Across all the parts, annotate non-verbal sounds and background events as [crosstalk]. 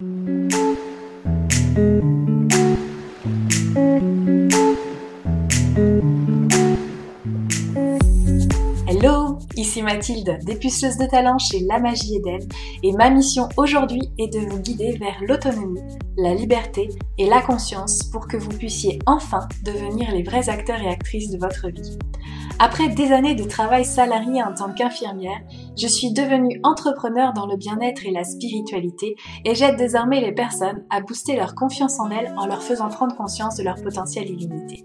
Hello, ici Mathilde, dépuceuse de talent chez La Magie Eden, et ma mission aujourd'hui est de vous guider vers l'autonomie, la liberté et la conscience pour que vous puissiez enfin devenir les vrais acteurs et actrices de votre vie. Après des années de travail salarié en tant qu'infirmière, je suis devenue entrepreneur dans le bien-être et la spiritualité et j'aide désormais les personnes à booster leur confiance en elles en leur faisant prendre conscience de leur potentiel illimité.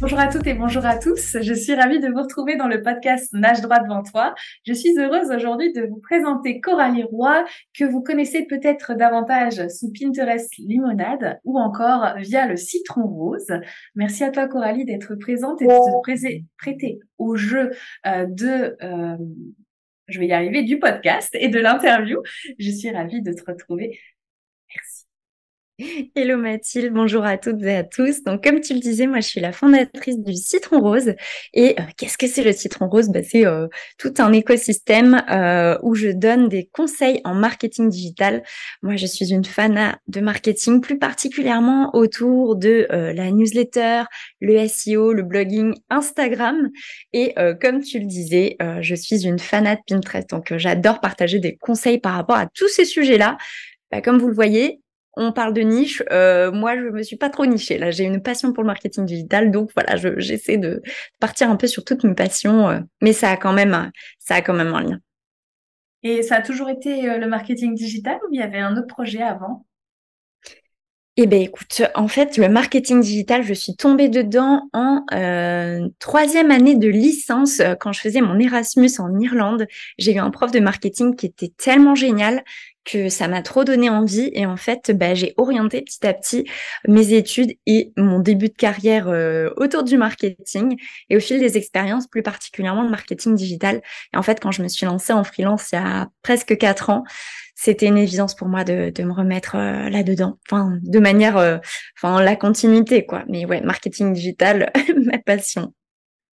Bonjour à toutes et bonjour à tous. Je suis ravie de vous retrouver dans le podcast Nage droit devant toi. Je suis heureuse aujourd'hui de vous présenter Coralie Roy, que vous connaissez peut-être davantage sous Pinterest Limonade ou encore via le Citron Rose. Merci à toi Coralie d'être présente et de te prêter au jeu euh, de... Euh, je vais y arriver, du podcast et de l'interview. Je suis ravie de te retrouver. [laughs] Hello Mathilde, bonjour à toutes et à tous. Donc comme tu le disais, moi je suis la fondatrice du Citron Rose. Et euh, qu'est-ce que c'est le Citron Rose? Bah, C'est euh, tout un écosystème euh, où je donne des conseils en marketing digital. Moi je suis une fan de marketing, plus particulièrement autour de la newsletter, le SEO, le blogging, Instagram. Et comme tu le disais, je suis une fanat de Pinterest. Donc j'adore partager des conseils par rapport à tous ces sujets-là. Bah, comme vous le voyez, on parle de niche. Euh, moi, je me suis pas trop nichée. Là, j'ai une passion pour le marketing digital, donc voilà, j'essaie de partir un peu sur toutes mes passions, euh, mais ça a quand même, ça a quand même un lien. Et ça a toujours été euh, le marketing digital ou il y avait un autre projet avant? Eh ben écoute, en fait, le marketing digital, je suis tombée dedans en troisième année de licence quand je faisais mon Erasmus en Irlande. J'ai eu un prof de marketing qui était tellement génial que ça m'a trop donné envie. Et en fait bah, j'ai orienté petit à petit mes études et mon début de carrière euh, autour du marketing et au fil des expériences plus particulièrement le marketing digital. Et en fait quand je me suis lancée en freelance il y a presque quatre ans c'était une évidence pour moi de, de me remettre euh, là-dedans. Enfin de manière euh, enfin la continuité quoi. Mais ouais marketing digital [laughs] ma passion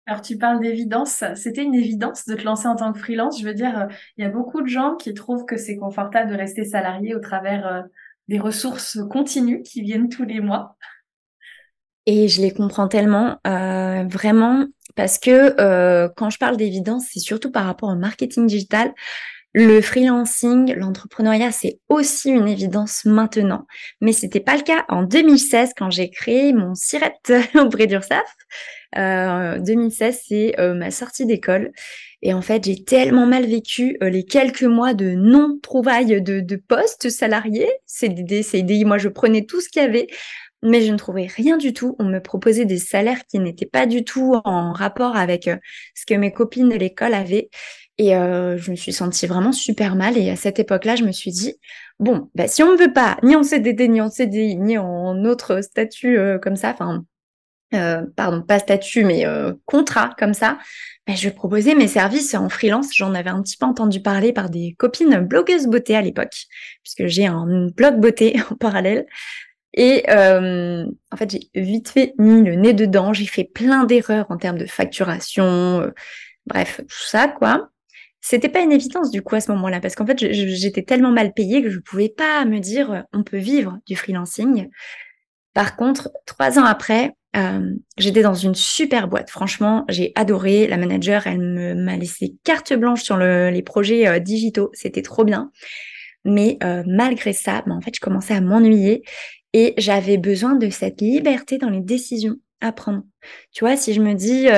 alors tu parles d'évidence, c'était une évidence de te lancer en tant que freelance. Je veux dire, il y a beaucoup de gens qui trouvent que c'est confortable de rester salarié au travers euh, des ressources continues qui viennent tous les mois. Et je les comprends tellement, euh, vraiment, parce que euh, quand je parle d'évidence, c'est surtout par rapport au marketing digital. Le freelancing, l'entrepreneuriat, c'est aussi une évidence maintenant. Mais c'était pas le cas en 2016 quand j'ai créé mon SIRET [laughs] auprès d'URSAF. Euh, 2016, c'est euh, ma sortie d'école. Et en fait, j'ai tellement mal vécu euh, les quelques mois de non-trouvaille de, de poste salarié, CDD, CDI. Moi, je prenais tout ce qu'il y avait mais je ne trouvais rien du tout. On me proposait des salaires qui n'étaient pas du tout en rapport avec euh, ce que mes copines de l'école avaient. Et euh, je me suis sentie vraiment super mal. Et à cette époque-là, je me suis dit, bon, bah, si on ne veut pas, ni en CDD, ni en CDI, ni en autre statut euh, comme ça, enfin, euh, pardon, pas statut, mais euh, contrat comme ça, bah, je proposais mes services en freelance. J'en avais un petit peu entendu parler par des copines blogueuses beauté à l'époque, puisque j'ai un blog beauté [laughs] en parallèle. Et euh, en fait, j'ai vite fait mis le nez dedans. J'ai fait plein d'erreurs en termes de facturation, bref, tout ça, quoi. C'était pas une évidence du coup à ce moment-là, parce qu'en fait, j'étais tellement mal payée que je pouvais pas me dire on peut vivre du freelancing. Par contre, trois ans après, euh, j'étais dans une super boîte. Franchement, j'ai adoré. La manager, elle m'a laissé carte blanche sur le, les projets euh, digitaux. C'était trop bien. Mais euh, malgré ça, bah, en fait, je commençais à m'ennuyer et j'avais besoin de cette liberté dans les décisions à prendre. Tu vois, si je me dis,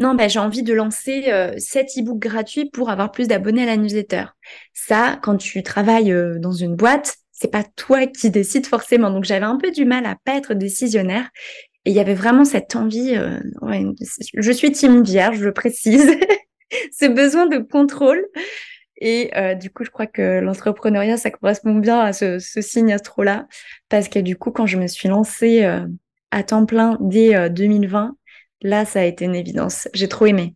non, ben, j'ai envie de lancer euh, 7 e-books gratuits pour avoir plus d'abonnés à la newsletter. Ça, quand tu travailles dans une boîte, c'est pas toi qui décides forcément. Donc j'avais un peu du mal à pas être décisionnaire. Et il y avait vraiment cette envie, euh, je suis team vierge, je précise, [laughs] ce besoin de contrôle. Et euh, du coup, je crois que l'entrepreneuriat, ça correspond bien à ce, signe astro-là. Parce que du coup, quand je me suis lancée euh, à temps plein dès 2020, euh, là, ça a été une évidence. J'ai trop aimé.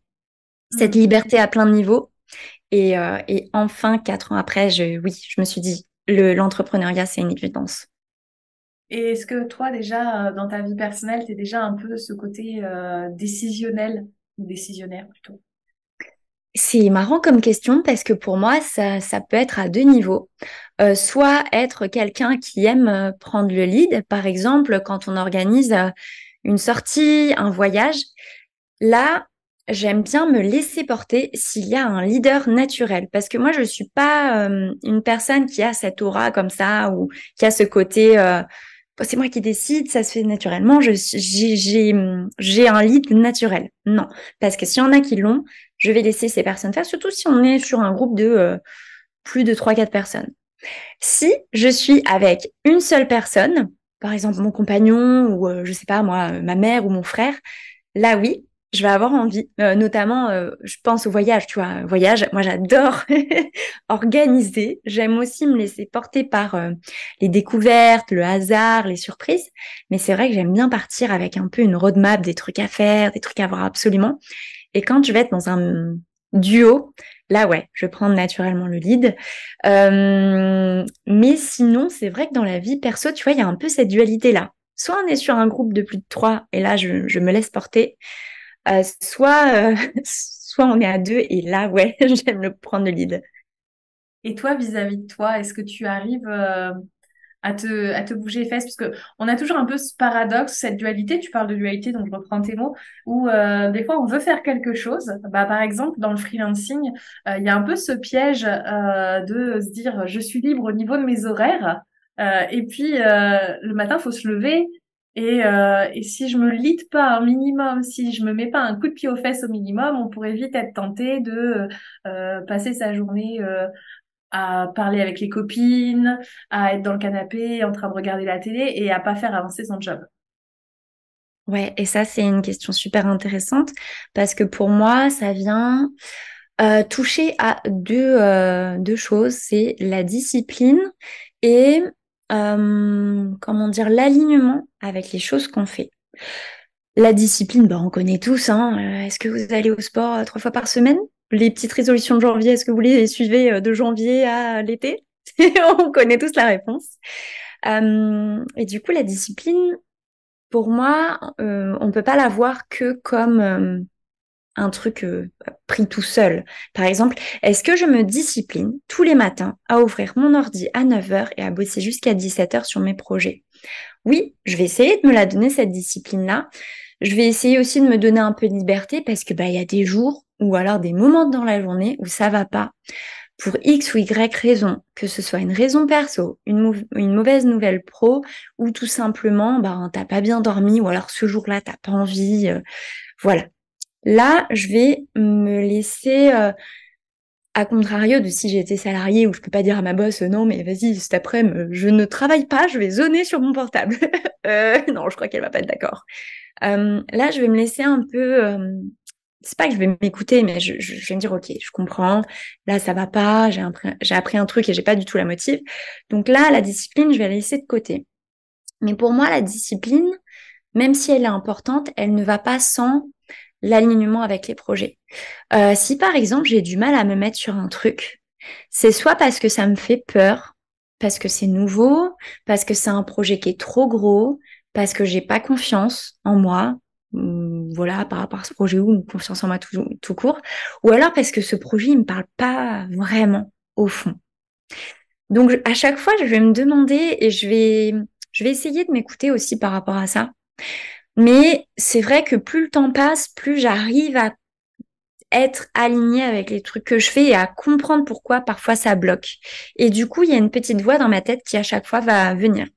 Cette mmh. liberté à plein de niveaux. Et, et enfin, quatre ans après, je, oui, je me suis dit, l'entrepreneuriat, c'est une évidence. Et est-ce que toi, déjà, dans ta vie personnelle, tu es déjà un peu ce côté décisionnel ou décisionnaire plutôt? C'est marrant comme question parce que pour moi, ça, ça peut être à deux niveaux. Euh, soit être quelqu'un qui aime euh, prendre le lead, par exemple, quand on organise euh, une sortie, un voyage. Là, j'aime bien me laisser porter s'il y a un leader naturel. Parce que moi, je suis pas une personne qui a cette aura comme ça ou qui a ce côté c'est moi qui décide, ça se fait naturellement, j'ai un lead naturel. Non, parce que s'il y en a qui l'ont, je vais laisser ces personnes faire, surtout si on est sur un groupe de euh, plus de 3-4 personnes. Si je suis avec une seule personne, par exemple mon compagnon ou euh, je sais pas moi, ma mère ou mon frère, là oui, je vais avoir envie, euh, notamment, euh, je pense au voyage, tu vois, voyage, moi j'adore [laughs] organiser, j'aime aussi me laisser porter par euh, les découvertes, le hasard, les surprises, mais c'est vrai que j'aime bien partir avec un peu une roadmap, des trucs à faire, des trucs à voir absolument, et quand je vais être dans un duo, là ouais, je vais prendre naturellement le lead, mais sinon, c'est vrai que dans la vie perso, tu vois, il y a un peu cette dualité-là. Soit on est sur un groupe de plus de trois, et là, je, je me laisse porter, euh, soit, euh, [laughs] soit on est à deux et là, ouais, [laughs] j'aime le prendre le lead. Et toi, vis-à-vis de toi, est-ce que tu arrives euh, à te, à te bouger les fesses? Parce que on a toujours un peu ce paradoxe, cette dualité, tu parles de dualité, donc je reprends tes mots, où des fois on veut faire quelque chose. Bah, par exemple, dans le freelancing, il y a un peu ce piège de se dire je suis libre au niveau de mes horaires. et puis le matin, faut se lever, et, euh, et, si je me lite pas un minimum, si je me mets pas un coup de pied aux fesses au minimum, on pourrait vite être tenté de euh, passer sa journée euh, à parler avec les copines, à être dans le canapé en train de regarder la télé et à pas faire avancer son job. Ouais, et ça c'est une question super intéressante parce que pour moi ça vient euh, toucher à deux, euh, deux choses, c'est la discipline et euh, comment dire, l'alignement avec les choses qu'on fait. La discipline, bah, on connaît tous. Hein. Euh, est-ce que vous allez au sport euh, trois fois par semaine? Les petites résolutions de janvier, est-ce que vous les suivez de janvier à l'été? [laughs] On connaît tous la réponse. et du coup, la discipline, pour moi, on ne peut pas la voir que comme un truc euh, pris tout seul. Par exemple, est-ce que je me discipline tous les matins à ouvrir mon ordi à 9h et à bosser jusqu'à 17h sur mes projets? Oui, je vais essayer de me la donner cette discipline-là. Je vais essayer aussi de me donner un peu de liberté parce que bah y a des jours ou alors des moments dans la journée où ça va pas pour X ou Y raison, que ce soit une raison perso, une, une mauvaise nouvelle pro, ou tout simplement, bah, t'as pas bien dormi, ou alors ce jour-là, t'as pas envie, euh, voilà. Là, je vais me laisser, euh, à contrario de si j'étais salarié où je peux pas dire à ma boss, non, mais vas-y, cet après-midi, je ne travaille pas, je vais zoner sur mon portable. [laughs] euh, non, je crois qu'elle va pas être d'accord. Euh, là, je vais me laisser un peu, c'est pas que je vais m'écouter, mais je, vais me dire, ok, je comprends, là, ça va pas, j'ai appris, appris un truc et j'ai pas du tout la motive. Donc là, la discipline, je vais la laisser de côté. Mais pour moi, la discipline, même si elle est importante, elle ne va pas sans l'alignement avec les projets. Euh, si par exemple j'ai du mal à me mettre sur un truc, c'est soit parce que ça me fait peur, parce que c'est nouveau, parce que c'est un projet qui est trop gros, parce que j'ai pas confiance en moi, voilà, par rapport à ce projet ou confiance en moi tout, court, ou alors parce que ce projet il me parle pas vraiment au fond. Donc à chaque fois je vais me demander et je vais essayer de m'écouter aussi par rapport à ça. Mais c'est vrai que plus le temps passe, plus j'arrive à être alignée avec les trucs que je fais et à comprendre pourquoi parfois ça bloque. Et du coup, il y a une petite voix dans ma tête qui à chaque fois va venir.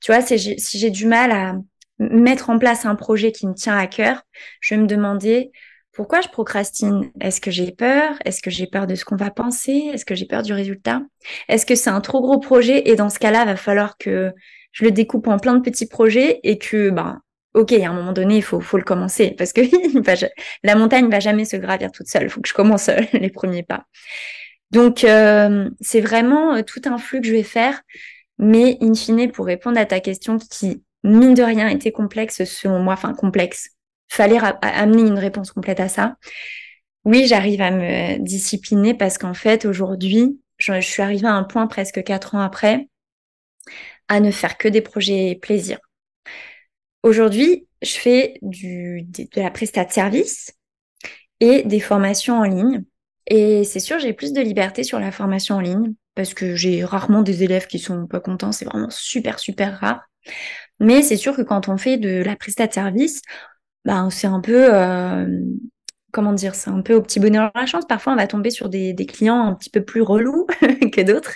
Tu vois, si j'ai du mal à mettre en place un projet qui me tient à cœur, je vais me demander pourquoi je procrastine. Est-ce que j'ai peur? Est-ce que j'ai peur de ce qu'on va penser? Est-ce que j'ai peur du résultat? Est-ce que c'est un trop gros projet? Et dans ce cas-là, va falloir que je le découpe en plein de petits projets et que ben ok, à un moment donné, il faut, faut le commencer parce que [laughs] la montagne va jamais se gravir toute seule. Il faut que je commence euh, [laughs] les premiers pas. Donc, euh, c'est vraiment tout un flux que je vais faire. Mais in fine, pour répondre à ta question qui, mine de rien, était complexe selon moi, enfin complexe, fallait amener une réponse complète à ça. Oui, j'arrive à me discipliner parce qu'en fait, aujourd'hui, je, suis arrivée à un point presque quatre ans après à ne faire que des projets plaisir. Aujourd'hui, je fais de, la prestat de service et des formations en ligne. Et c'est sûr, j'ai plus de liberté sur la formation en ligne parce que j'ai rarement des élèves qui sont pas contents. C'est vraiment super, super rare. Mais c'est sûr que quand on fait de la prestat de service, ben, c'est un peu, euh, comment dire, c'est un peu au petit bonheur la chance. Parfois, on va tomber sur des, clients un petit peu plus relous [laughs] que d'autres.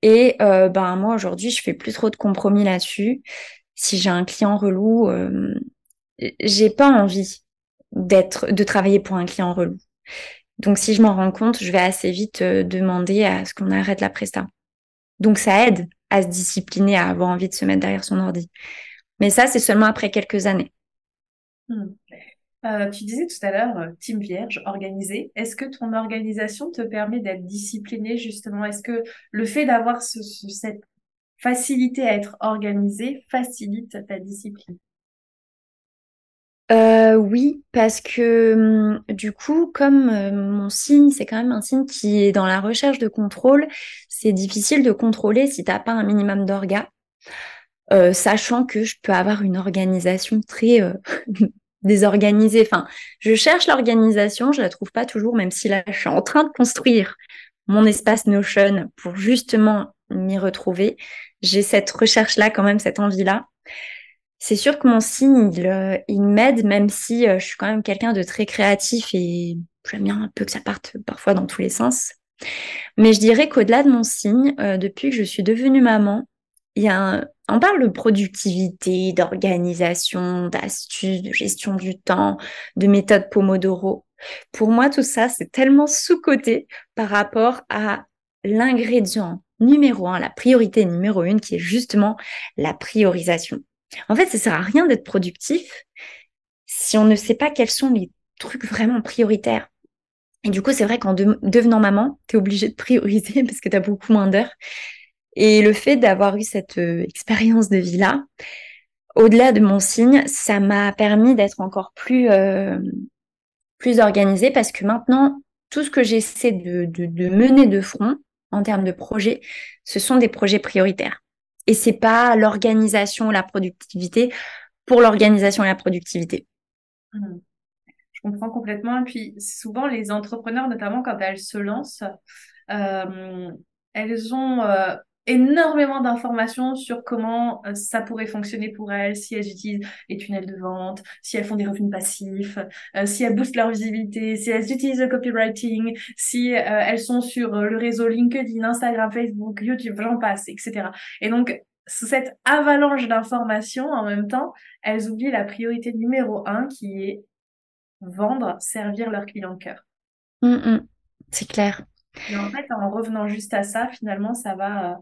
Et euh, ben moi aujourd'hui, je fais plus trop de compromis là-dessus. Si j'ai un client relou, euh, j'ai pas envie de travailler pour un client relou. Donc si je m'en rends compte, je vais assez vite euh, demander à ce qu'on arrête la presta. Donc ça aide à se discipliner, à avoir envie de se mettre derrière son ordi. Mais ça, c'est seulement après quelques années. Hmm. Euh, tu disais tout à l'heure, euh, team vierge, organisé. Est-ce que ton organisation te permet d'être discipliné justement? Est-ce que le fait d'avoir cette facilité à être organisé facilite ta discipline euh, oui, parce que hum, du coup, comme mon signe, c'est quand même un signe qui est dans la recherche de contrôle, c'est difficile de contrôler si t'as pas un minimum d'orgas. sachant que je peux avoir une organisation très [laughs] désorganisée. Enfin, je cherche l'organisation, je la trouve pas toujours, même si là, je suis en train de construire mon espace Notion pour justement m'y retrouver. J'ai cette recherche-là, quand même, cette envie-là. C'est sûr que mon signe, il, euh, m'aide, même si euh, je suis quand même quelqu'un de très créatif et j'aime bien un peu que ça parte parfois dans tous les sens. Mais je dirais qu'au-delà de mon signe, euh, depuis que je suis devenue maman, il y a un, on parle de productivité, d'organisation, d'astuces, de gestion du temps, de méthode Pomodoro. Pour moi, tout ça, c'est tellement sous-coté par rapport à l'ingrédient numéro un, la priorité numéro une, qui est justement la priorisation. En fait, ça sert à rien d'être productif si on ne sait pas quels sont les trucs vraiment prioritaires. Et du coup, c'est vrai qu'en devenant maman, tu es obligé de prioriser [laughs] parce que tu as beaucoup moins d'heures. Et le fait d'avoir eu cette euh, expérience de vie-là, au-delà de mon signe, ça m'a permis d'être encore plus, euh, plus organisée parce que maintenant, tout ce que j'essaie de, de, mener de front en termes de projets, ce sont des projets prioritaires. Et c'est pas l'organisation, la productivité pour l'organisation et la productivité. Mmh. Je comprends complètement. Et puis souvent, les entrepreneurs, notamment quand elles se lancent, euh, elles ont énormément d'informations sur comment euh, ça pourrait fonctionner pour elles, si elles utilisent les tunnels de vente, si elles font des revenus passifs, euh, si elles boostent leur visibilité, si elles utilisent le copywriting, si euh, elles sont sur le réseau LinkedIn, Instagram, Facebook, YouTube, j'en passe, etc. Et donc, sous cette avalanche d'informations, en même temps, elles oublient la priorité numéro un qui est vendre, servir leur client cœur. Mmh, mmh. C'est clair. Et en fait, en revenant juste à ça, finalement, ça va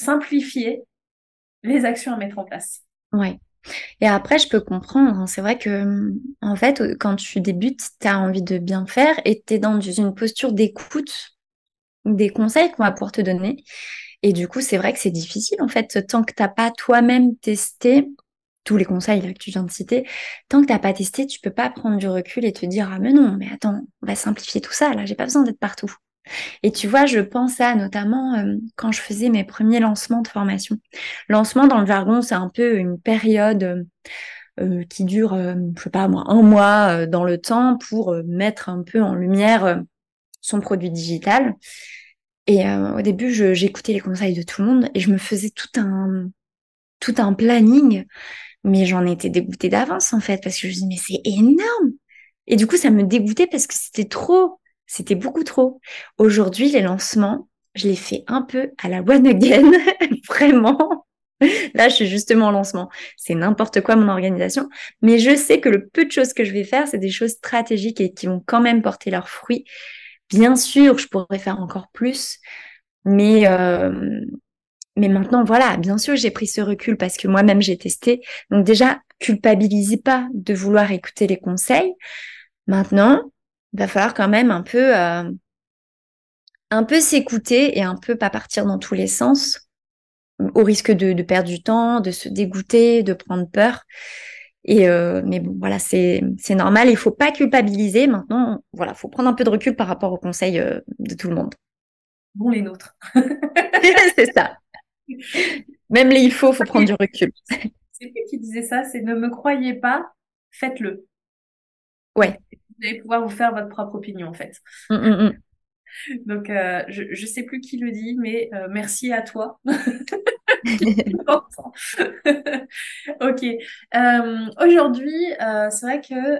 simplifier les actions à mettre en place. Ouais. Et après, je peux comprendre. Hein. C'est vrai que, en fait, quand tu débutes, tu as envie de bien faire et tu es dans une posture d'écoute des conseils qu'on va pouvoir te donner. Et du coup, c'est vrai que c'est difficile, en fait, tant que tu n'as pas toi-même testé tous les conseils que tu viens de citer, tant que tu n'as pas testé, tu peux pas prendre du recul et te dire, ah mais non, mais attends, on va simplifier tout ça, là, j'ai pas besoin d'être partout. Et tu vois, je pense à notamment euh, quand je faisais mes premiers lancements de formation. Lancement dans le jargon, c'est un peu une période euh, euh, qui dure, je sais pas moi, un mois dans le temps pour mettre un peu en lumière son produit digital. Et au début, j'écoutais les conseils de tout le monde et je me faisais tout un tout un planning, mais j'en étais dégoûtée d'avance en fait parce que je me disais mais c'est énorme. Et du coup, ça me dégoûtait parce que c'était trop c'était beaucoup trop. Aujourd'hui, les lancements, je les fais un peu à la one again, [laughs] vraiment. Là, je suis justement en lancement. C'est n'importe quoi mon organisation. Mais je sais que le peu de choses que je vais faire, c'est des choses stratégiques et qui vont quand même porter leurs fruits. Bien sûr, je pourrais faire encore plus. Mais, euh, mais maintenant, voilà, bien sûr, j'ai pris ce recul parce que moi-même, j'ai testé. Donc déjà, culpabilisez pas de vouloir écouter les conseils. Maintenant, il va falloir quand même un peu euh, un peu s'écouter et un peu pas partir dans tous les sens, au risque de, de perdre du temps, de se dégoûter, de prendre peur. Et euh, mais bon, voilà, c'est c'est normal. Il faut pas culpabiliser. Maintenant, voilà, faut prendre un peu de recul par rapport aux conseils euh, de tout le monde. Bon, les nôtres. [laughs] [laughs] c'est ça. Même les il faut, faut prendre du recul. C'est qui qui disait ça C'est ne me croyez pas, faites-le. Ouais. Vous allez pouvoir vous faire votre propre opinion en fait. Mm, mm, mm. Donc, euh, je ne sais plus qui le dit, mais euh, merci à toi. [laughs] [laughs] ok. Euh, Aujourd'hui, c'est vrai que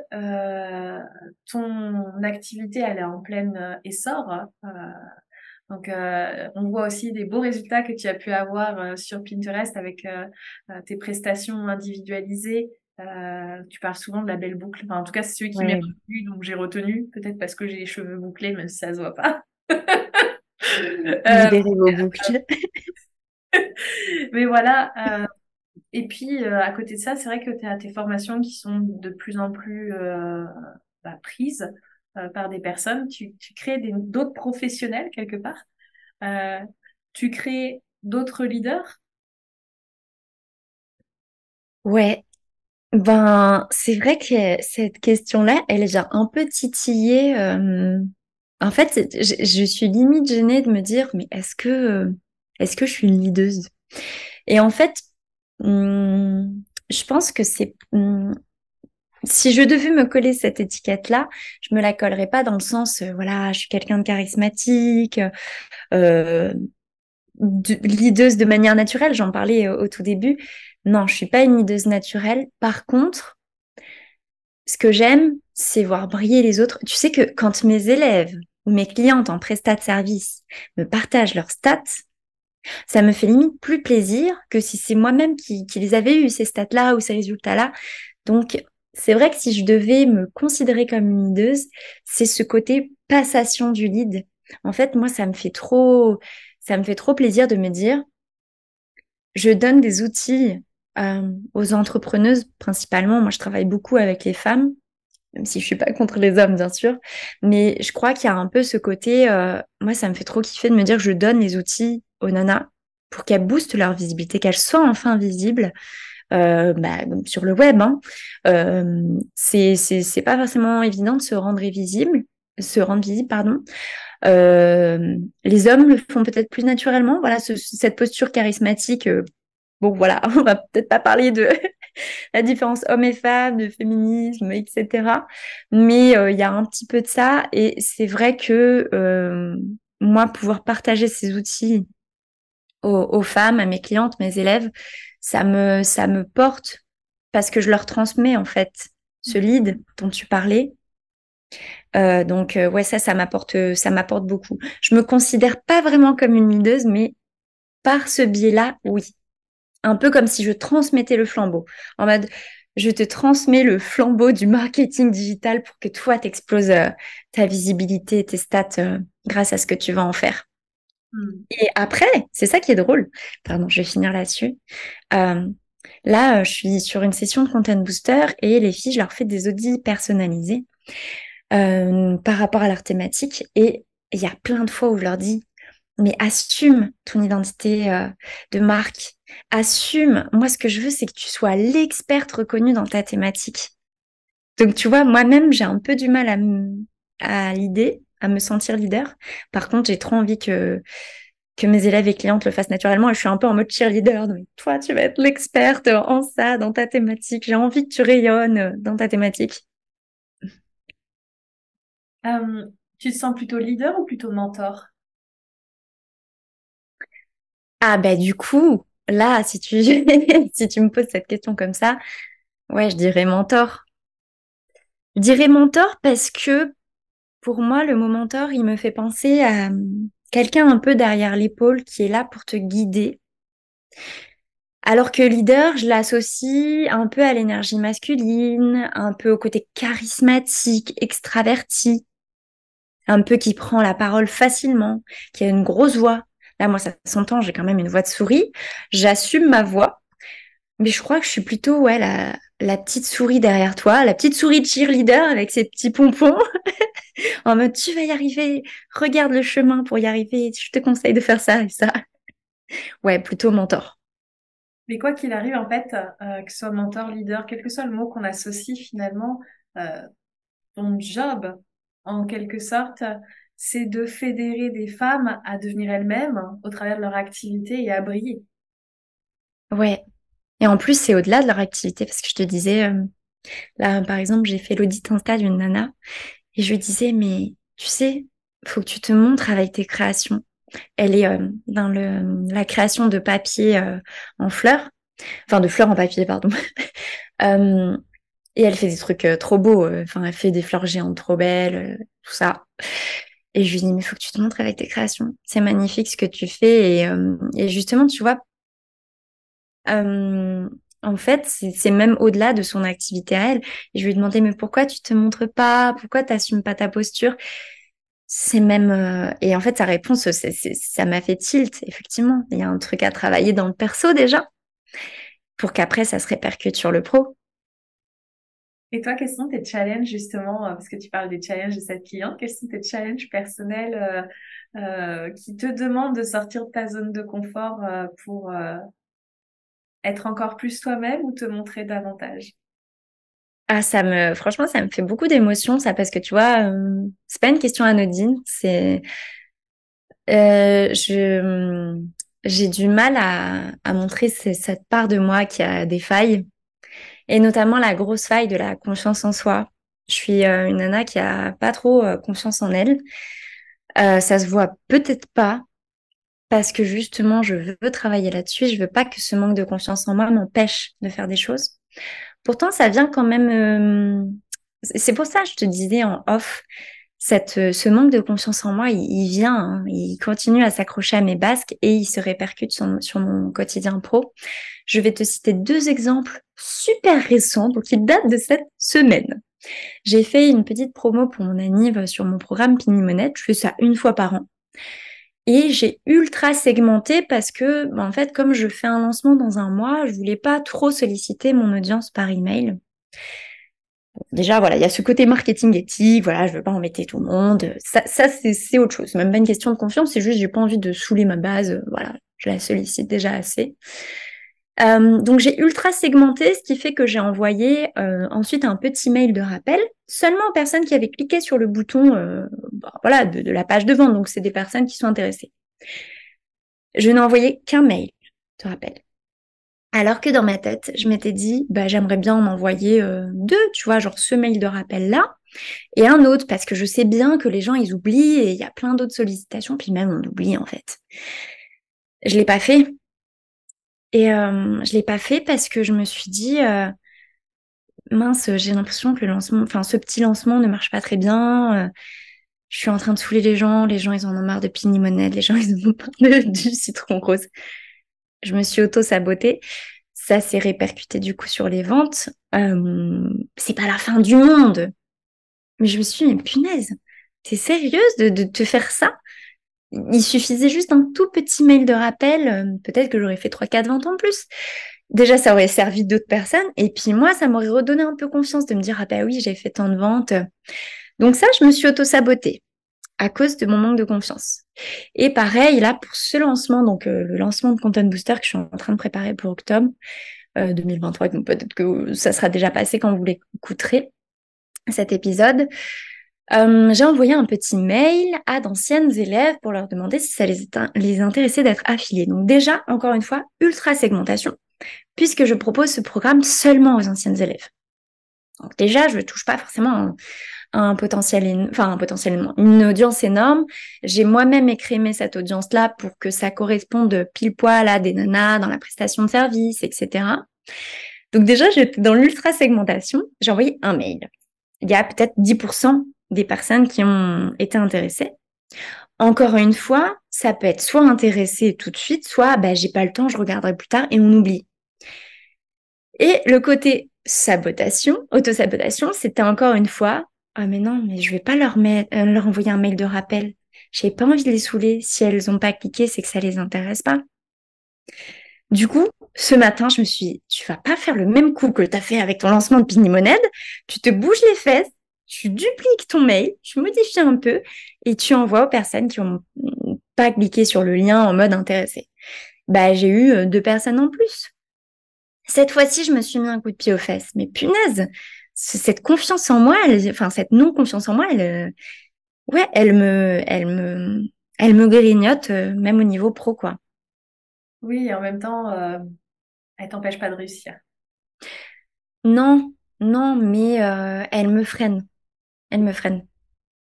ton activité, elle est en plein essor. donc, on voit aussi des beaux résultats que tu as pu avoir sur Pinterest avec tes prestations individualisées. Tu parles souvent de la belle boucle. Enfin, en tout cas, c'est celui qui m'est retenu, donc j'ai retenu. Peut-être parce que j'ai les cheveux bouclés, même si ça se voit pas. Libérez vos boucles. [laughs] Mais voilà. Euh, et puis, euh, à côté de ça, c'est vrai que tu as tes formations qui sont de plus en plus euh, bah, prises par des personnes. Tu, tu crées d'autres professionnels quelque part. tu crées d'autres leaders? Ouais. Ben, c'est vrai que cette question-là, elle est un peu titillé. En fait, je, je, suis limite gênée de me dire, mais est-ce que est-ce que je suis une leaduse? Et en fait, hmm, je pense que c'est hmm, si je devais me coller cette étiquette-là, je me la collerais pas dans le sens, euh, voilà, je suis quelqu'un de charismatique, euh, de, leaduse de manière naturelle. J'en parlais au, tout début. Non, je suis pas une leaduse naturelle. Par contre, ce que j'aime, c'est voir briller les autres. Tu sais que quand mes élèves ou mes clientes en prestat de service me partagent leurs stats, ça me fait limite plus plaisir que si c'est moi-même qui, les avais eu, ces stats-là ou ces résultats-là. Donc, c'est vrai que si je devais me considérer comme une leaduse, c'est ce côté passation du lead. En fait, moi, ça me fait trop, ça me fait trop plaisir de me dire, je donne des outils euh, aux entrepreneuses principalement. Moi, je travaille beaucoup avec les femmes, même si je suis pas contre les hommes, bien sûr. Mais je crois qu'il y a un peu ce côté, euh, moi, ça me fait trop kiffer de me dire que je donne les outils aux nanas pour qu'elles boostent leur visibilité, qu'elles soient enfin visibles. Euh, bah, sur le web, hein. c'est pas forcément évident de se rendre visible, se rendre visible, pardon. Les hommes le font peut-être plus naturellement. Voilà, cette posture charismatique. Bon, voilà, [laughs] on va peut-être pas parler de [laughs] la différence homme et femme, de féminisme, etc. Mais euh, il y a un petit peu de ça, et c'est vrai que euh, moi, pouvoir partager ces outils aux, femmes, à mes clientes, mes élèves, ça me, ça me porte parce que je leur transmets en fait ce mmh. lead dont tu parlais. Euh, donc ouais, ça, ça m'apporte, ça m'apporte beaucoup. Je me considère pas vraiment comme une leaduse, mais par ce biais-là, oui. Un peu comme si je transmettais le flambeau. En mode, je te transmets le flambeau du marketing digital pour que toi, t'exploses euh, ta visibilité, tes stats grâce à ce que tu vas en faire. Hmm. Et après, c'est ça qui est drôle. Pardon, je vais finir là-dessus. Euh, là, euh, je suis sur une session de Content Booster et les filles, je leur fais des audits personnalisés euh, par rapport à leur thématique. Et il y a plein de fois où je leur dis, mais assume ton identité de marque. Assume. Moi, ce que je veux, c'est que tu sois l'experte reconnue dans ta thématique. Donc, tu vois, moi-même, j'ai un peu du mal à, à l'idée à me sentir leader. Par contre, j'ai trop envie que que mes élèves et clientes le fassent naturellement. Et je suis un peu en mode cheerleader. Donc, toi, tu vas être l'experte en ça, dans ta thématique. J'ai envie que tu rayonnes dans ta thématique. Euh, tu te sens plutôt leader ou plutôt mentor? Ah ben du coup, là, [laughs] si tu me poses cette question comme ça, ouais, je dirais mentor. Je dirais mentor parce que pour moi, le momentor, il me fait penser à hum, quelqu'un un peu derrière l'épaule qui est là pour te guider. Alors que leader, je l'associe un peu à l'énergie masculine, un peu au côté charismatique, extraverti, un peu qui prend la parole facilement, qui a une grosse voix. Là, moi, ça s'entend, j'ai quand même une voix de souris. J'assume ma voix, mais je crois que je suis plutôt ouais la, la petite souris derrière toi, la petite souris de cheerleader avec ses petits pompons [laughs] en mode tu vas y arriver, regarde le chemin pour y arriver, je te conseille de faire ça et ça. [laughs] Ouais, plutôt mentor. Mais quoi qu'il arrive, en fait, euh, que ce soit mentor, leader, quel que soit le mot qu'on associe finalement, euh, ton job, en quelque sorte, c'est de fédérer des femmes à devenir elles-mêmes au travers de leur activité et à briller. Ouais. Et en plus, c'est au-delà de leur activité, parce que je te disais, euh, là, par exemple, j'ai fait l'audit Insta d'une nana, et je lui disais, mais tu sais, faut que tu te montres avec tes créations. Elle est euh, dans le, la création de papier euh, en fleurs, enfin de fleurs en papier, pardon. [laughs] et elle fait des trucs trop beaux, enfin elle fait des fleurs géantes trop belles, tout ça. Et je lui dis, mais il faut que tu te montres avec tes créations. C'est magnifique ce que tu fais. Et, et justement, tu vois, euh, en fait, c'est même au-delà de son activité à elle. Je lui ai demandé, mais pourquoi tu te montres pas? Pourquoi tu n'assumes pas ta posture? C'est même... Euh, et en fait, sa réponse, ça m'a fait tilt, effectivement. Il y a un truc à travailler dans le perso déjà, pour qu'après, ça se répercute sur le pro. Et toi, quels sont tes challenges justement, euh, parce que tu parles des challenges de cette cliente, quels sont tes challenges personnels qui te demandent de sortir de ta zone de confort pour être encore plus toi-même ou te montrer davantage? Ah, ça me, franchement, ça me fait beaucoup d'émotions, ça, parce que tu vois, euh, c'est pas une question anodine. C'est, euh, je, j'ai du mal à montrer cette part de moi qui a des failles, et notamment la grosse faille de la confiance en soi. Je suis euh, une nana qui a pas trop euh, confiance en elle. ça se voit peut-être pas, parce que justement, je veux travailler là-dessus. Je veux pas que ce manque de confiance en moi m'empêche de faire des choses. Pourtant, ça vient quand même. Euh, c'est pour ça, je te disais en off, euh, ce manque de confiance en moi, il, vient, hein. il continue à s'accrocher à mes basques et il se répercute sur, mon quotidien pro. Je vais te citer deux exemples super récents, donc ils datent de cette semaine. J'ai fait une petite promo pour mon anniv sur mon programme Pinimonette. Je fais ça une fois par an. Et j'ai ultra segmenté parce que, bah, en fait, comme je fais un lancement dans un mois, je voulais pas trop solliciter mon audience par email. Déjà, voilà, il y a ce côté marketing éthique, voilà, je veux pas embêter tout le monde. Ça, c'est autre chose. Même pas une question de confiance, c'est juste j'ai pas envie de saouler ma base. Voilà, je la sollicite déjà assez. Euh, donc j'ai ultra segmenté, ce qui fait que j'ai envoyé euh, ensuite un petit mail de rappel seulement aux personnes qui avaient cliqué sur le bouton euh, bah, voilà, de, la page de vente. Donc c'est des personnes qui sont intéressées. Je n'ai envoyé qu'un mail de rappel. Alors que dans ma tête, je m'étais dit, bah, j'aimerais bien en envoyer deux, tu vois, genre ce mail de rappel-là, et un autre, parce que je sais bien que les gens, ils oublient, et il y a plein d'autres sollicitations, puis même on oublie en fait. Je l'ai pas fait, et euh, je l'ai pas fait parce que je me suis dit euh, mince, j'ai l'impression que le lancement, enfin ce petit lancement ne marche pas très bien. Euh, je suis en train de saouler les gens, les gens ils en ont marre de pinimonade, les gens [laughs] ils en ont marre du citron rose. Je me suis auto-sabotée. Ça s'est répercuté du coup sur les ventes. Euh, c'est pas la fin du monde. Mais je me suis dit, mais punaise, t'es sérieuse de, de te faire ça? Il suffisait juste un tout petit mail de rappel, euh, peut-être que j'aurais fait 3-4 ventes en plus. Déjà, ça aurait servi d'autres personnes. Et puis moi, ça m'aurait redonné un peu confiance de me dire, ah bah oui, j'ai fait tant de ventes. Donc ça, je me suis auto-sabotée à cause de mon manque de confiance. Et pareil, là, pour ce lancement, donc euh, le lancement de Content Booster que je suis en train de préparer pour octobre 2023, euh, donc peut-être que ça sera déjà passé quand vous l'écouterez, cet épisode. Euh, j'ai envoyé un petit mail à d'anciennes élèves pour leur demander si ça les, intéressait d'être affiliés. Donc déjà, encore une fois, ultra segmentation, puisque je propose ce programme seulement aux anciennes élèves. Donc déjà, je ne touche pas forcément un, potentiel, enfin un potentiellement une audience énorme. J'ai moi-même écrémé cette audience-là pour que ça corresponde pile poil à des nanas dans la prestation de service, etc. Donc déjà, j'étais dans l'ultra segmentation. J'ai envoyé un mail. Il y a peut-être 10% des personnes qui ont été intéressées. Encore une fois, ça peut être soit intéressé tout de suite, soit bah, j'ai pas le temps, je regarderai plus tard et on oublie. Et le côté sabotation, auto-sabotation, c'était encore une fois, ah mais non, mais je vais pas leur, euh, leur envoyer un mail de rappel. J'ai pas envie de les saouler. Si elles ont pas cliqué, c'est que ça les intéresse pas. Du coup, ce matin, je me suis dit, tu vas pas faire le même coup que tu as fait avec ton lancement de Pinimonade. Tu te bouges les fesses tu dupliques ton mail, tu modifies un peu et tu envoies aux personnes qui ont pas cliqué sur le lien en mode intéressé. Bah, j'ai eu euh, deux personnes en plus. Cette fois-ci, je me suis mis un coup de pied aux fesses. Mais punaise, cette confiance en moi, enfin cette non confiance en moi, elle, euh, ouais, elle me, elle me, elle me grignote euh, même au niveau pro quoi. Oui, et en même temps, euh, elle t'empêche pas de réussir. Non, non, mais elle me freine elle me freine.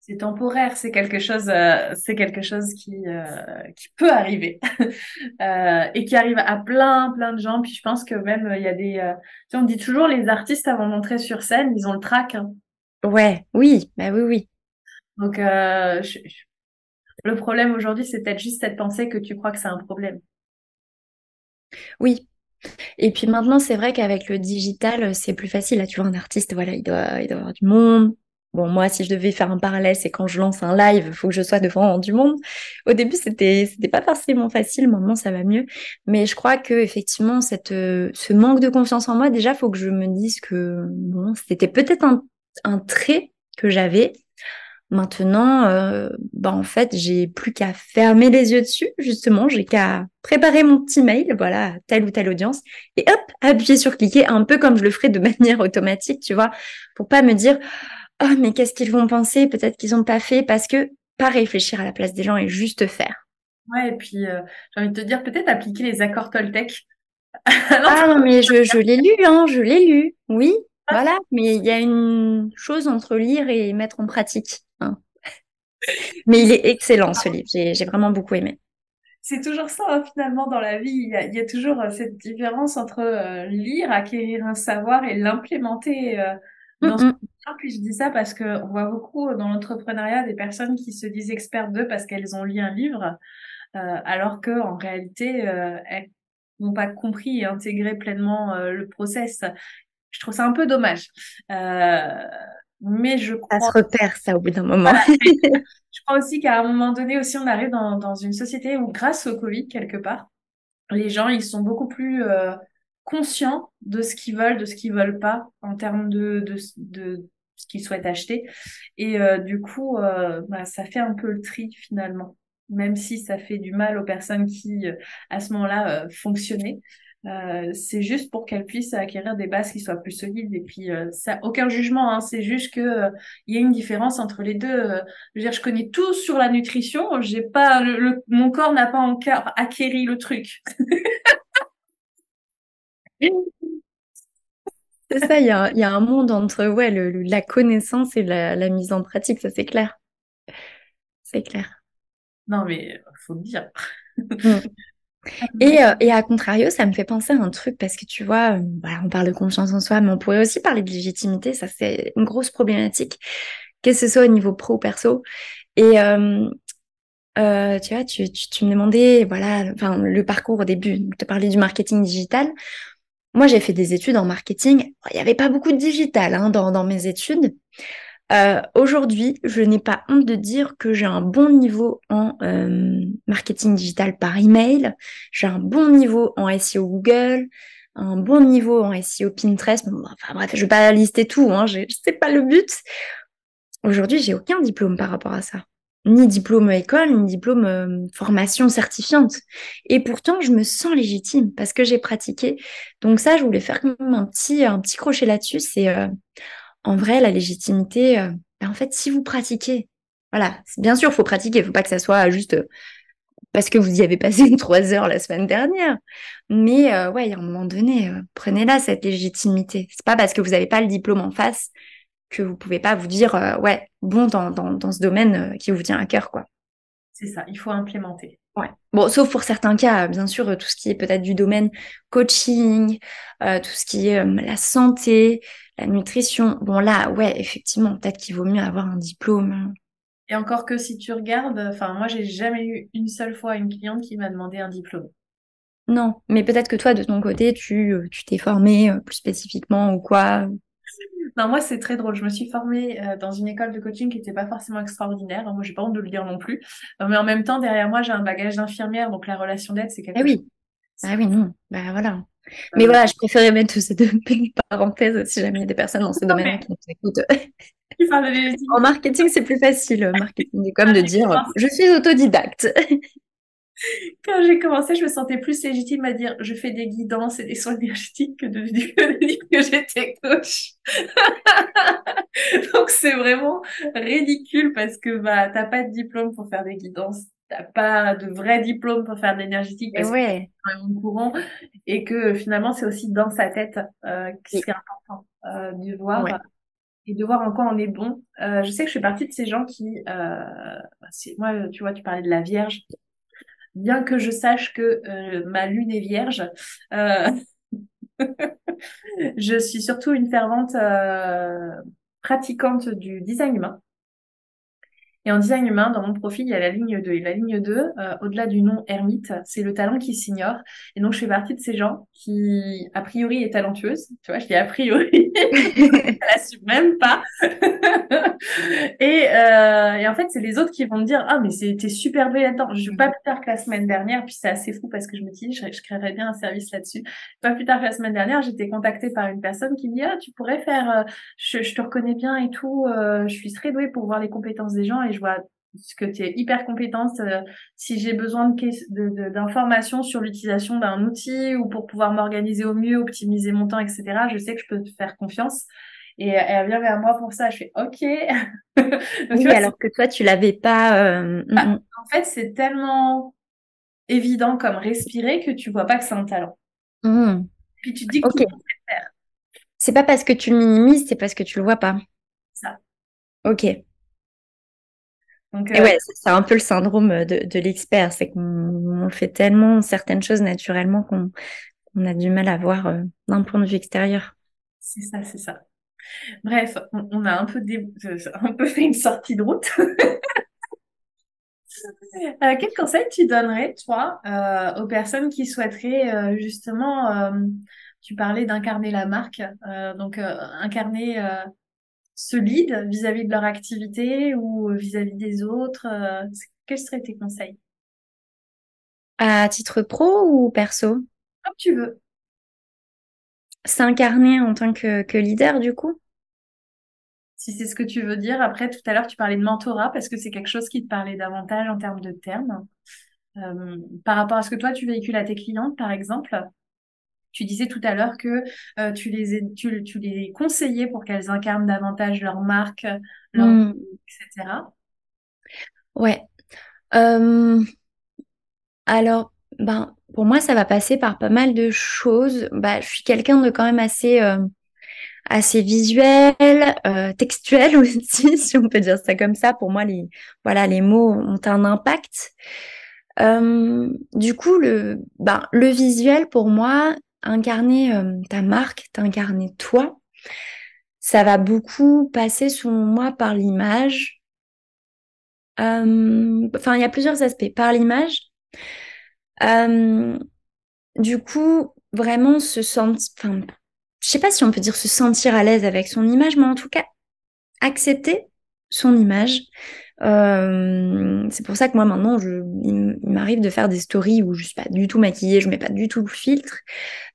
C'est temporaire, c'est quelque chose, euh, c'est quelque chose qui euh, qui peut arriver [laughs] euh, et qui arrive à plein plein de gens. Puis je pense que même il y a des, tu on dit toujours les artistes avant d'entrer sur scène, ils ont le trac. Hein. Ouais, oui, bah oui, oui. Donc le problème aujourd'hui, c'est peut-être juste cette pensée que tu crois que c'est un problème. Oui, et puis maintenant, c'est vrai qu'avec le digital, c'est plus facile. Là, tu vois, un artiste, voilà, il doit, il doit avoir du monde, Bon, moi, si je devais faire un parallèle, c'est quand je lance un live, il faut que je sois devant du monde. Au début, c'était c'était pas forcément facile. Maintenant, ça va mieux. Mais je crois que effectivement, cette euh, ce manque de confiance en moi, déjà, faut que je me dise que bon, c'était peut-être un, un trait que j'avais. Maintenant, euh, bah en fait, j'ai plus qu'à fermer les yeux dessus. Justement, j'ai qu'à préparer mon petit mail, voilà, telle ou telle audience, et hop, appuyer sur cliquer, un peu comme je le ferais de [laughs] manière automatique, tu vois, pour pas me dire oh mais qu'est-ce qu'ils vont penser? Peut-être qu'ils n'ont pas fait parce que pas réfléchir à la place des gens et juste faire. Ouais, et puis euh, j'ai envie de te dire peut-être appliquer les accords Toltec. [laughs] ah non mais je, je l'ai lu, hein, je l'ai lu, oui, ah. voilà. Mais il y a une chose entre lire et mettre en pratique. Hein. [laughs] Mais il est excellent ce livre, j'ai vraiment beaucoup aimé. C'est toujours ça hein, finalement dans la vie, il y, a, il y a toujours euh, cette différence entre euh, lire, acquérir un savoir et l'implémenter dans mm, mm. Puis je dis ça parce que on voit beaucoup dans l'entrepreneuriat des personnes qui se disent expertes d'eux parce qu'elles ont lu un livre, euh, alors que en réalité euh, elles n'ont pas compris et intégré pleinement euh, le process. Je trouve ça un peu dommage. Euh, mais je crois. Ça se repère ça au bout d'un moment. [laughs] je crois aussi qu'à un moment donné aussi on arrive dans, dans une société où grâce au Covid quelque part, les gens ils sont beaucoup plus euh, conscients de ce qu'ils veulent, de ce qu'ils veulent pas en termes de, de, de ce qu'ils souhaitent acheter. Et euh, du coup, euh, bah, ça fait un peu le tri finalement, même si ça fait du mal aux personnes qui, euh, à ce moment-là, fonctionnaient. c'est juste pour qu'elles puissent acquérir des bases qui soient plus solides et puis ça aucun jugement hein, c'est juste que il y a une différence entre les deux je veux dire je connais tout sur la nutrition j'ai pas le, mon corps n'a pas encore acquéri le truc [laughs] C'est ça, il y a, y a, un monde entre ouais, le, la connaissance et la, la, mise en pratique, ça c'est clair. C'est clair. Non, mais faut le dire. Mm. [laughs] Et, euh, et à contrario, ça me fait penser à un truc parce que tu vois, euh, voilà, on parle de confiance en soi, mais on pourrait aussi parler de légitimité. Ça, c'est une grosse problématique, que ce soit au niveau pro ou perso. Et euh, euh, tu vois, tu, tu, tu, me demandais, voilà, enfin, le parcours au début, te parler du marketing digital. Moi, j'ai fait des études en marketing. Il n'y avait pas beaucoup de digital hein, dans, mes études. Euh, Aujourd'hui, je n'ai pas honte de dire que j'ai un bon niveau en euh, marketing digital par email. J'ai un bon niveau en SEO Google, un bon niveau en SEO Pinterest. enfin bref, je vais pas lister tout. Hein, sais pas le but. Aujourd'hui, j'ai aucun diplôme par rapport à ça ni diplôme école, ni diplôme euh, formation certifiante. Et pourtant, je me sens légitime parce que j'ai pratiqué. Donc ça, je voulais faire un petit, un petit crochet là-dessus. C'est euh, en vrai la légitimité. Euh, ben, en fait, si vous pratiquez, voilà, bien sûr, il faut pratiquer. Il faut pas que ça soit juste parce que vous y avez passé [laughs] trois heures la semaine dernière. Mais ouais, a un moment donné, prenez-la cette légitimité. C'est pas parce que vous n'avez pas le diplôme en face que vous pouvez pas vous dire euh, ouais bon dans, dans, dans ce domaine euh, qui vous tient à cœur quoi. C'est ça, il faut implémenter. Ouais. Bon, sauf pour certains cas, bien sûr, tout ce qui est peut-être du domaine coaching, euh, tout ce qui est la santé, la nutrition. Bon là, ouais, effectivement, peut-être qu'il vaut mieux avoir un diplôme. Et encore que si tu regardes, enfin moi j'ai jamais eu une seule fois une cliente qui m'a demandé un diplôme. Non, mais peut-être que toi de ton côté tu tu t'es formé plus spécifiquement ou quoi. Non, moi, c'est très drôle. Je me suis formée euh, dans une école de coaching qui n'était pas forcément extraordinaire. Moi, j'ai pas honte de le dire non plus. Euh, mais en même temps, derrière moi, j'ai un bagage d'infirmière, donc la relation d'aide, c'est quelque eh oui. Ah oui, non. Bah voilà. Mais voilà, je préférais mettre ces deux [laughs] parenthèses si jamais il y a des personnes dans ce [laughs] domaine qui nous écoutent. en marketing, c'est plus facile, marketing c'est comme de dire je suis autodidacte. [laughs] Quand j'ai commencé, je me sentais plus légitime à dire je fais des guidances et des soins énergétiques que de dire que j'étais coach. [laughs] Donc c'est vraiment ridicule parce que bah t'as pas de diplôme pour faire des guidances, t'as pas de vrai diplôme pour faire de l'énergétique parce ouais. que courant et que finalement c'est aussi dans sa tête euh, que c'est important euh, de voir. Et de voir en quoi on est bon. Euh, je sais que je fais partie de ces gens qui, euh, moi, tu vois, tu parlais de la Vierge bien que je sache que euh, ma lune est vierge, euh, [laughs] je suis surtout une fervente euh, pratiquante du design humain. Et en design humain, dans mon profil, il y a la ligne 2. Et la ligne 2, euh, au-delà du nom ermite, c'est le talent qui s'ignore. Et donc, je fais partie de ces gens qui, a priori, est talentueuse. Tu vois, je dis a priori. [laughs] Elle l'assume même pas. [laughs] et, euh, et, en fait, c'est les autres qui vont me dire, ah, mais c'était super belle là-dedans. Je suis pas plus tard que la semaine dernière. Puis c'est assez fou parce que je me dis, je, je créerais bien un service là-dessus. Pas plus tard que la semaine dernière, j'étais contactée par une personne qui me dit, ah, tu pourrais faire, euh, je, je, te reconnais bien et tout. Je suis très douée pour voir les compétences des gens et je vois que tu es hyper compétente. Euh, si j'ai besoin de, d'informations sur l'utilisation d'un outil ou pour pouvoir m'organiser au mieux, optimiser mon temps, etc., je sais que je peux te faire confiance. Et elle vient vers moi pour ça. Je fais OK. [laughs] oui, alors que toi, tu l'avais pas. Euh, bah, mm, mm. en fait, c'est tellement évident comme respirer que tu vois pas que c'est un talent. Mm. Puis tu dis que tu peux faire. C'est pas parce que tu le minimises, c'est parce que tu le vois pas. Ça. Ok. Donc, Et ouais, euh, c'est un peu le syndrome de, de l'expert, c'est qu'on fait tellement certaines choses naturellement qu'on a du mal à voir euh, d'un point de vue extérieur. C'est ça, c'est ça. Bref, on, a un peu, un peu fait une sortie de route. [laughs] Euh, quel conseil tu donnerais, toi, aux personnes qui souhaiteraient justement, tu parlais d'incarner la marque, donc incarner solides vis-à-vis de leur activité ou vis-à-vis des autres euh, Quels seraient tes conseils? À titre pro ou perso? Comme tu veux. S'incarner en tant que, leader, du coup? Si c'est ce que tu veux dire. Après, tout à l'heure, tu parlais de mentorat parce que c'est quelque chose qui te parlait davantage en termes de termes. Euh, par rapport à ce que toi, tu véhicules à tes clientes, par exemple, tu disais tout à l'heure que euh, tu, les, tu, tu, les conseillais pour qu'elles incarnent davantage leur marque, leur mmh. etc. Ouais. Euh, alors, ben, pour moi, ça va passer par pas mal de choses. Bah, je suis quelqu'un de quand même assez, euh, assez visuel, textuel [laughs] aussi, si on peut dire ça comme ça. Pour moi, les, voilà, les mots ont un impact. du coup, le, ben, le visuel, pour moi, incarner euh, ta marque, t'incarner toi, ça va beaucoup passer selon moi par l'image. Euh, enfin, il y a plusieurs aspects. Par l'image, euh, du coup, vraiment se sentir, enfin, je sais pas si on peut dire se sentir à l'aise avec son image, mais en tout cas, accepter son image, euh, c'est pour ça que moi maintenant, je, il m'arrive de faire des stories où je suis pas du tout maquillée, je mets pas du tout le filtre,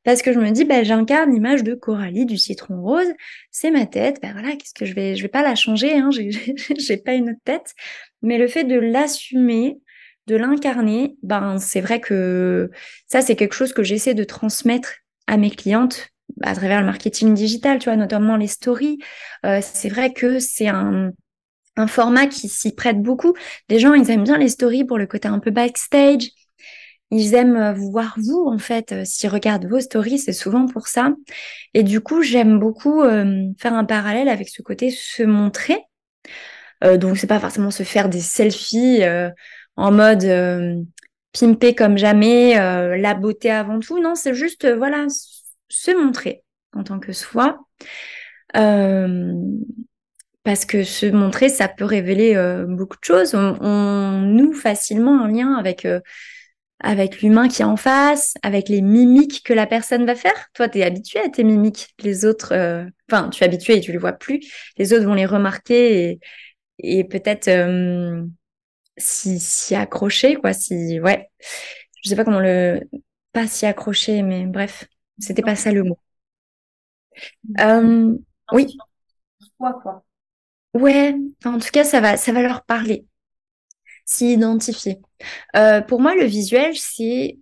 parce que je me dis, bah, j'incarne l'image de Coralie du citron rose, c'est ma tête, bah voilà, qu'est-ce que je vais, je vais pas la changer, hein, j'ai [laughs] pas une autre tête, mais le fait de l'assumer, de l'incarner, ben c'est vrai que ça c'est quelque chose que j'essaie de transmettre à mes clientes à travers le marketing digital, tu vois, notamment les stories. Euh, c'est vrai que c'est un un format qui s'y prête beaucoup. Les gens, ils aiment bien les stories pour le côté un peu backstage. Ils aiment euh, voir vous, en fait. Euh, s'ils regardent vos stories, c'est souvent pour ça. Et du coup, j'aime beaucoup euh, faire un parallèle avec ce côté se montrer. Euh, donc, c'est pas forcément se faire des selfies en mode pimper comme jamais, la beauté avant tout. Non, c'est juste, voilà, se montrer en tant que soi. Parce que se montrer, ça peut révéler euh, beaucoup de choses. On, noue facilement un lien avec euh, avec l'humain qui est en face, avec les mimiques que la personne va faire. Toi, tu es habitué à tes mimiques. Les autres, euh, enfin, tu es habitué et tu les vois plus. Les autres vont les remarquer et, et peut-être s'y si, accrocher, quoi. Si, ouais, je sais pas comment le, pas s'y accrocher, mais bref, C'était pas ça le mot. Euh, oui. Quoi, quoi. Ouais, en tout cas, ça va, ça va leur parler. S'y identifier. Euh, pour moi, le visuel, c'est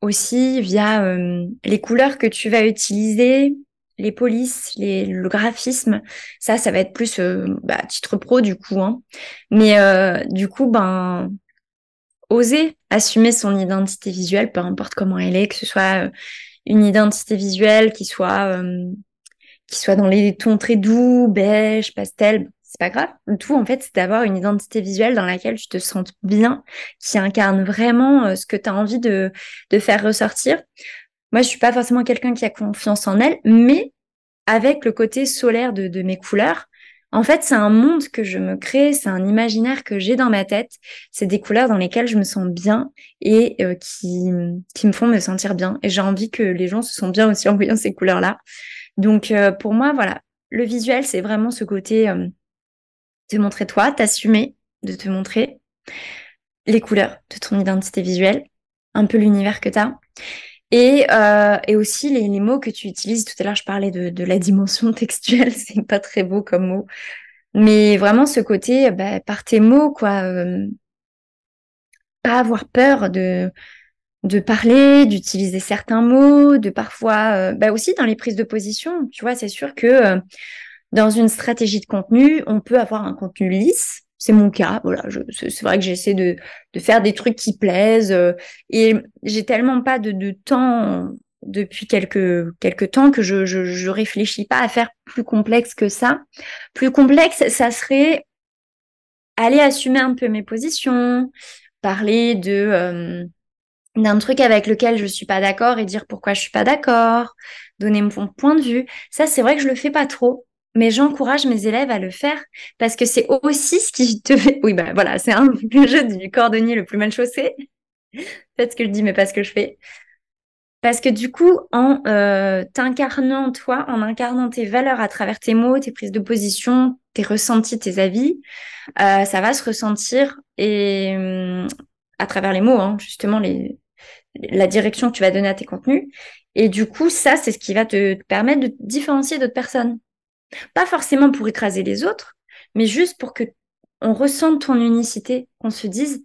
aussi via euh, les couleurs que tu vas utiliser, les polices, les, le graphisme. Ça, ça va être plus bah, titre pro du coup. Hein. Mais du coup, ben, oser assumer son identité visuelle, peu importe comment elle est, que ce soit une identité visuelle qui soit qui soit dans les tons très doux, beige, pastel, c'est pas grave. Le tout, en fait, c'est d'avoir une identité visuelle dans laquelle tu te sens bien, qui incarne vraiment euh, ce que tu as envie de, de faire ressortir. Moi, je suis pas forcément quelqu'un qui a confiance en elle, mais avec le côté solaire de, de mes couleurs, en fait, c'est un monde que je me crée, c'est un imaginaire que j'ai dans ma tête. C'est des couleurs dans lesquelles je me sens bien et euh, qui, qui me font me sentir bien. Et j'ai envie que les gens se sentent bien aussi en voyant ces couleurs-là. Donc euh, pour moi, voilà, le visuel, c'est vraiment ce côté te montrer toi, t'assumer, de te montrer les couleurs de ton identité visuelle, un peu l'univers que tu as. Et, euh, et aussi les, mots que tu utilises. Tout à l'heure, je parlais de, la dimension [laughs] textuelle, c'est pas très beau comme mot. Mais vraiment ce côté, bah, par tes mots, quoi, euh, pas avoir peur de, de parler, d'utiliser certains mots, de parfois, euh, bah aussi dans les prises de position. Tu vois, c'est sûr que dans une stratégie de contenu, on peut avoir un contenu lisse. C'est mon cas. Voilà, c'est vrai que j'essaie de, de faire des trucs qui plaisent euh, et j'ai tellement pas de, de temps depuis quelques quelques temps que je, je réfléchis pas à faire plus complexe que ça. Plus complexe, ça serait aller assumer un peu mes positions, parler de d'un truc avec lequel je suis pas d'accord et dire pourquoi je suis pas d'accord, donner mon point de vue. Ça, c'est vrai que je le fais pas trop, mais j'encourage mes élèves à le faire parce que c'est aussi ce qui [laughs] te fait. Oui, bah voilà, c'est un le [laughs] jeu du cordonnier le plus mal chaussé. [laughs] Peut-être ce que je dis, mais pas ce que je fais. Parce que du coup, en euh, t'incarnant toi, en incarnant tes valeurs à travers tes mots, tes prises de position, tes ressentis, tes avis, euh, ça va se ressentir et hum, à travers les mots, hein, justement la direction que tu vas donner à tes contenus. Et du coup, ça, c'est ce qui va te, permettre de différencier d'autres personnes. Pas forcément pour écraser les autres, mais juste pour que on ressente ton unicité, qu'on se dise,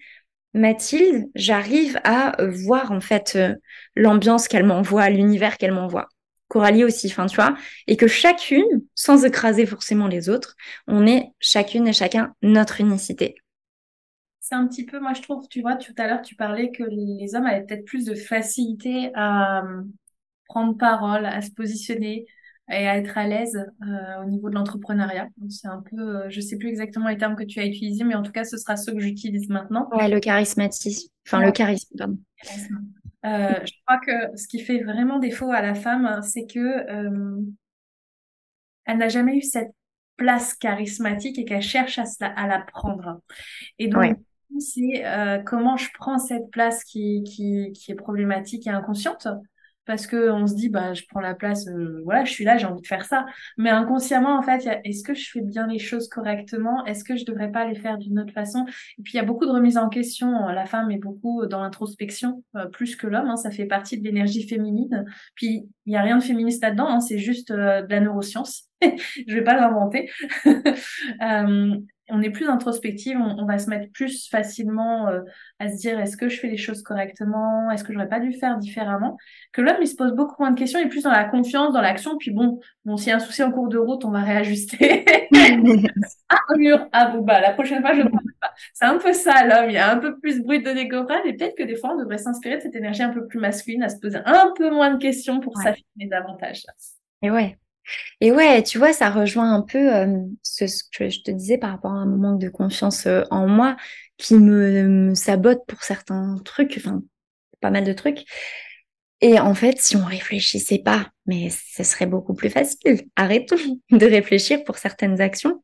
Mathilde, j'arrive à voir en fait euh, l'ambiance qu'elle m'envoie, l'univers qu'elle m'envoie. Coralie aussi, enfin tu vois, et que chacune, sans écraser forcément les autres, on est chacune et chacun notre unicité c'est un petit peu, moi je trouve, tu vois, tout à l'heure tu parlais que les hommes avaient peut-être plus de facilité à euh, prendre parole, à se positionner et à être à l'aise euh, au niveau de l'entrepreneuriat. C'est un peu, euh, je sais plus exactement les termes que tu as utilisés, mais en tout cas ce sera ceux que j'utilise maintenant. Ouais, le charismatisme, enfin le charisme, pardon. je crois que ce qui fait vraiment défaut à la femme, c'est que elle n'a jamais eu cette place charismatique et qu'elle cherche à, à la prendre. Et donc, c'est euh, comment je prends cette place qui, qui, qui est problématique et inconsciente? Parce que on se dit bah je prends la place euh, voilà je suis là j'ai envie de faire ça. Mais inconsciemment en fait est-ce que je fais bien les choses correctement? Est-ce que je devrais pas les faire d'une autre façon? Et puis il y a beaucoup de remises en question. La femme est beaucoup dans l'introspection euh, plus que l'homme hein, ça fait partie de l'énergie féminine. Puis il y a rien de féministe là-dedans hein, c'est juste de la neuroscience. [laughs] Je vais pas l'inventer [laughs] on est plus introspective, on, va se mettre plus facilement euh, à se dire est-ce que je fais les choses correctement, est-ce que j'aurais pas dû faire différemment? Que l'homme il se pose beaucoup moins de questions, il est plus dans la confiance, dans l'action. Puis bon, bon s'il y a un souci en cours de route, on va réajuster. ah [laughs] un mur, ah bon bah la prochaine fois je ne pas. C'est un peu ça l'homme, il y a un peu plus bruit de négorade et peut-être que des fois on devrait s'inspirer de cette énergie un peu plus masculine, à se poser un peu moins de questions pour s'affiner davantage. Et ouais, et ouais, tu vois, ça rejoint un peu euh, ce, que je te disais par rapport à un manque de confiance euh, en moi qui me, sabote pour certains trucs, enfin pas mal de trucs. Et en fait, si on réfléchissait pas, mais ce serait beaucoup plus facile. Arrêtons [laughs] de réfléchir pour certaines actions.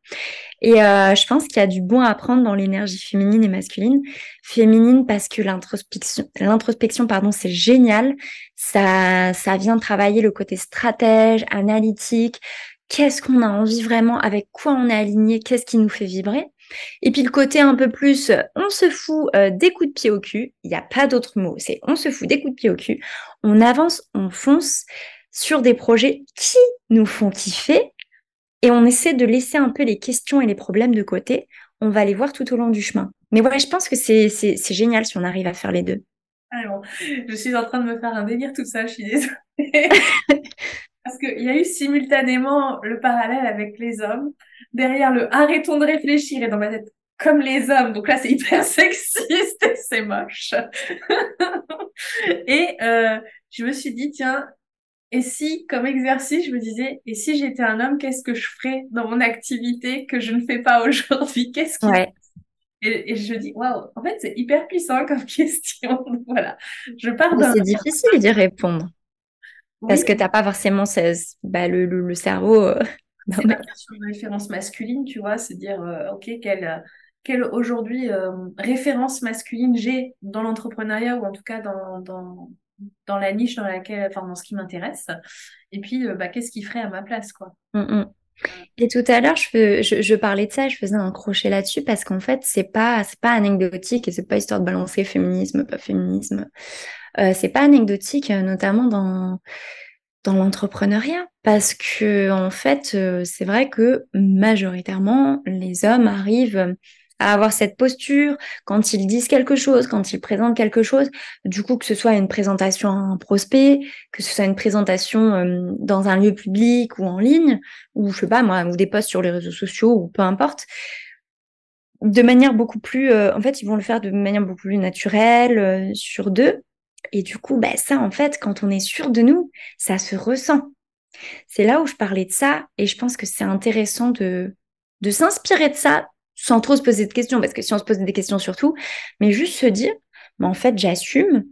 Et euh, je pense qu'il y a du bon à apprendre dans l'énergie féminine et masculine. Féminine parce que l'introspection, l'introspection, pardon, c'est génial. Ça, ça vient travailler le côté stratège, analytique. Qu'est-ce qu'on a envie vraiment, avec quoi on est aligné, qu'est-ce qui nous fait vibrer? Et puis le côté un peu plus, on se fout euh, des coups de pied au cul. Il n'y a pas d'autre mot. C'est on se fout des coups de pied au cul. On avance, on fonce sur des projets qui nous font kiffer et on essaie de laisser un peu les questions et les problèmes de côté. On va les voir tout au long du chemin. Mais ouais, je pense que c'est, c'est, génial si on arrive à faire les deux. Ah je suis en train de me faire un délire tout ça, je suis désolée. [laughs] Parce qu'il y a eu simultanément le parallèle avec les hommes, derrière le arrêtons de réfléchir et dans ma tête, comme les hommes. Donc là, c'est hyper [laughs] sexiste et c'est moche. [laughs] et euh, je me suis dit, tiens, et si, comme exercice, je me disais, et si j'étais un homme, qu'est-ce que je ferais dans mon activité que je ne fais pas aujourd'hui? Qu'est-ce qui et, je dis, waouh, en fait, c'est hyper puissant comme [laughs] question. voilà. Je pars d'un. C'est difficile d'y répondre. Parce que tu n'as pas forcément bah, le, le, cerveau. Euh, [laughs] c'est pas sur une référence masculine, tu vois, c'est dire, euh, OK, quelle, quelle aujourd'hui euh, référence masculine j'ai dans l'entrepreneuriat ou en tout cas dans, dans, dans la niche dans laquelle, enfin, dans ce qui m'intéresse. Et puis, bah, qu'est-ce qui ferait à ma place, quoi. Mmh, mmh. Et tout à l'heure, je, parlais de ça, je faisais un crochet là-dessus parce qu'en fait, c'est pas, pas anecdotique et c'est pas histoire de balancer féminisme, pas féminisme. Euh, c'est pas anecdotique, euh, notamment dans dans l'entrepreneuriat, parce que en fait, euh, c'est vrai que majoritairement, les hommes arrivent à avoir cette posture quand ils disent quelque chose, quand ils présentent quelque chose. Du coup, que ce soit une présentation à un prospect, que ce soit une présentation euh, dans un lieu public ou en ligne, ou je sais pas moi, ou des posts sur les réseaux sociaux ou peu importe, de manière beaucoup plus, euh, en fait, ils vont le faire de manière beaucoup plus naturelle, euh, sur deux. Et du coup, bah, ça, en fait, quand on est sûr de nous, ça se ressent. C'est là où je parlais de ça, et je pense que c'est intéressant de, de s'inspirer de ça sans trop se poser de questions, parce que si on se pose des questions surtout, mais juste se dire, mais en fait, j'assume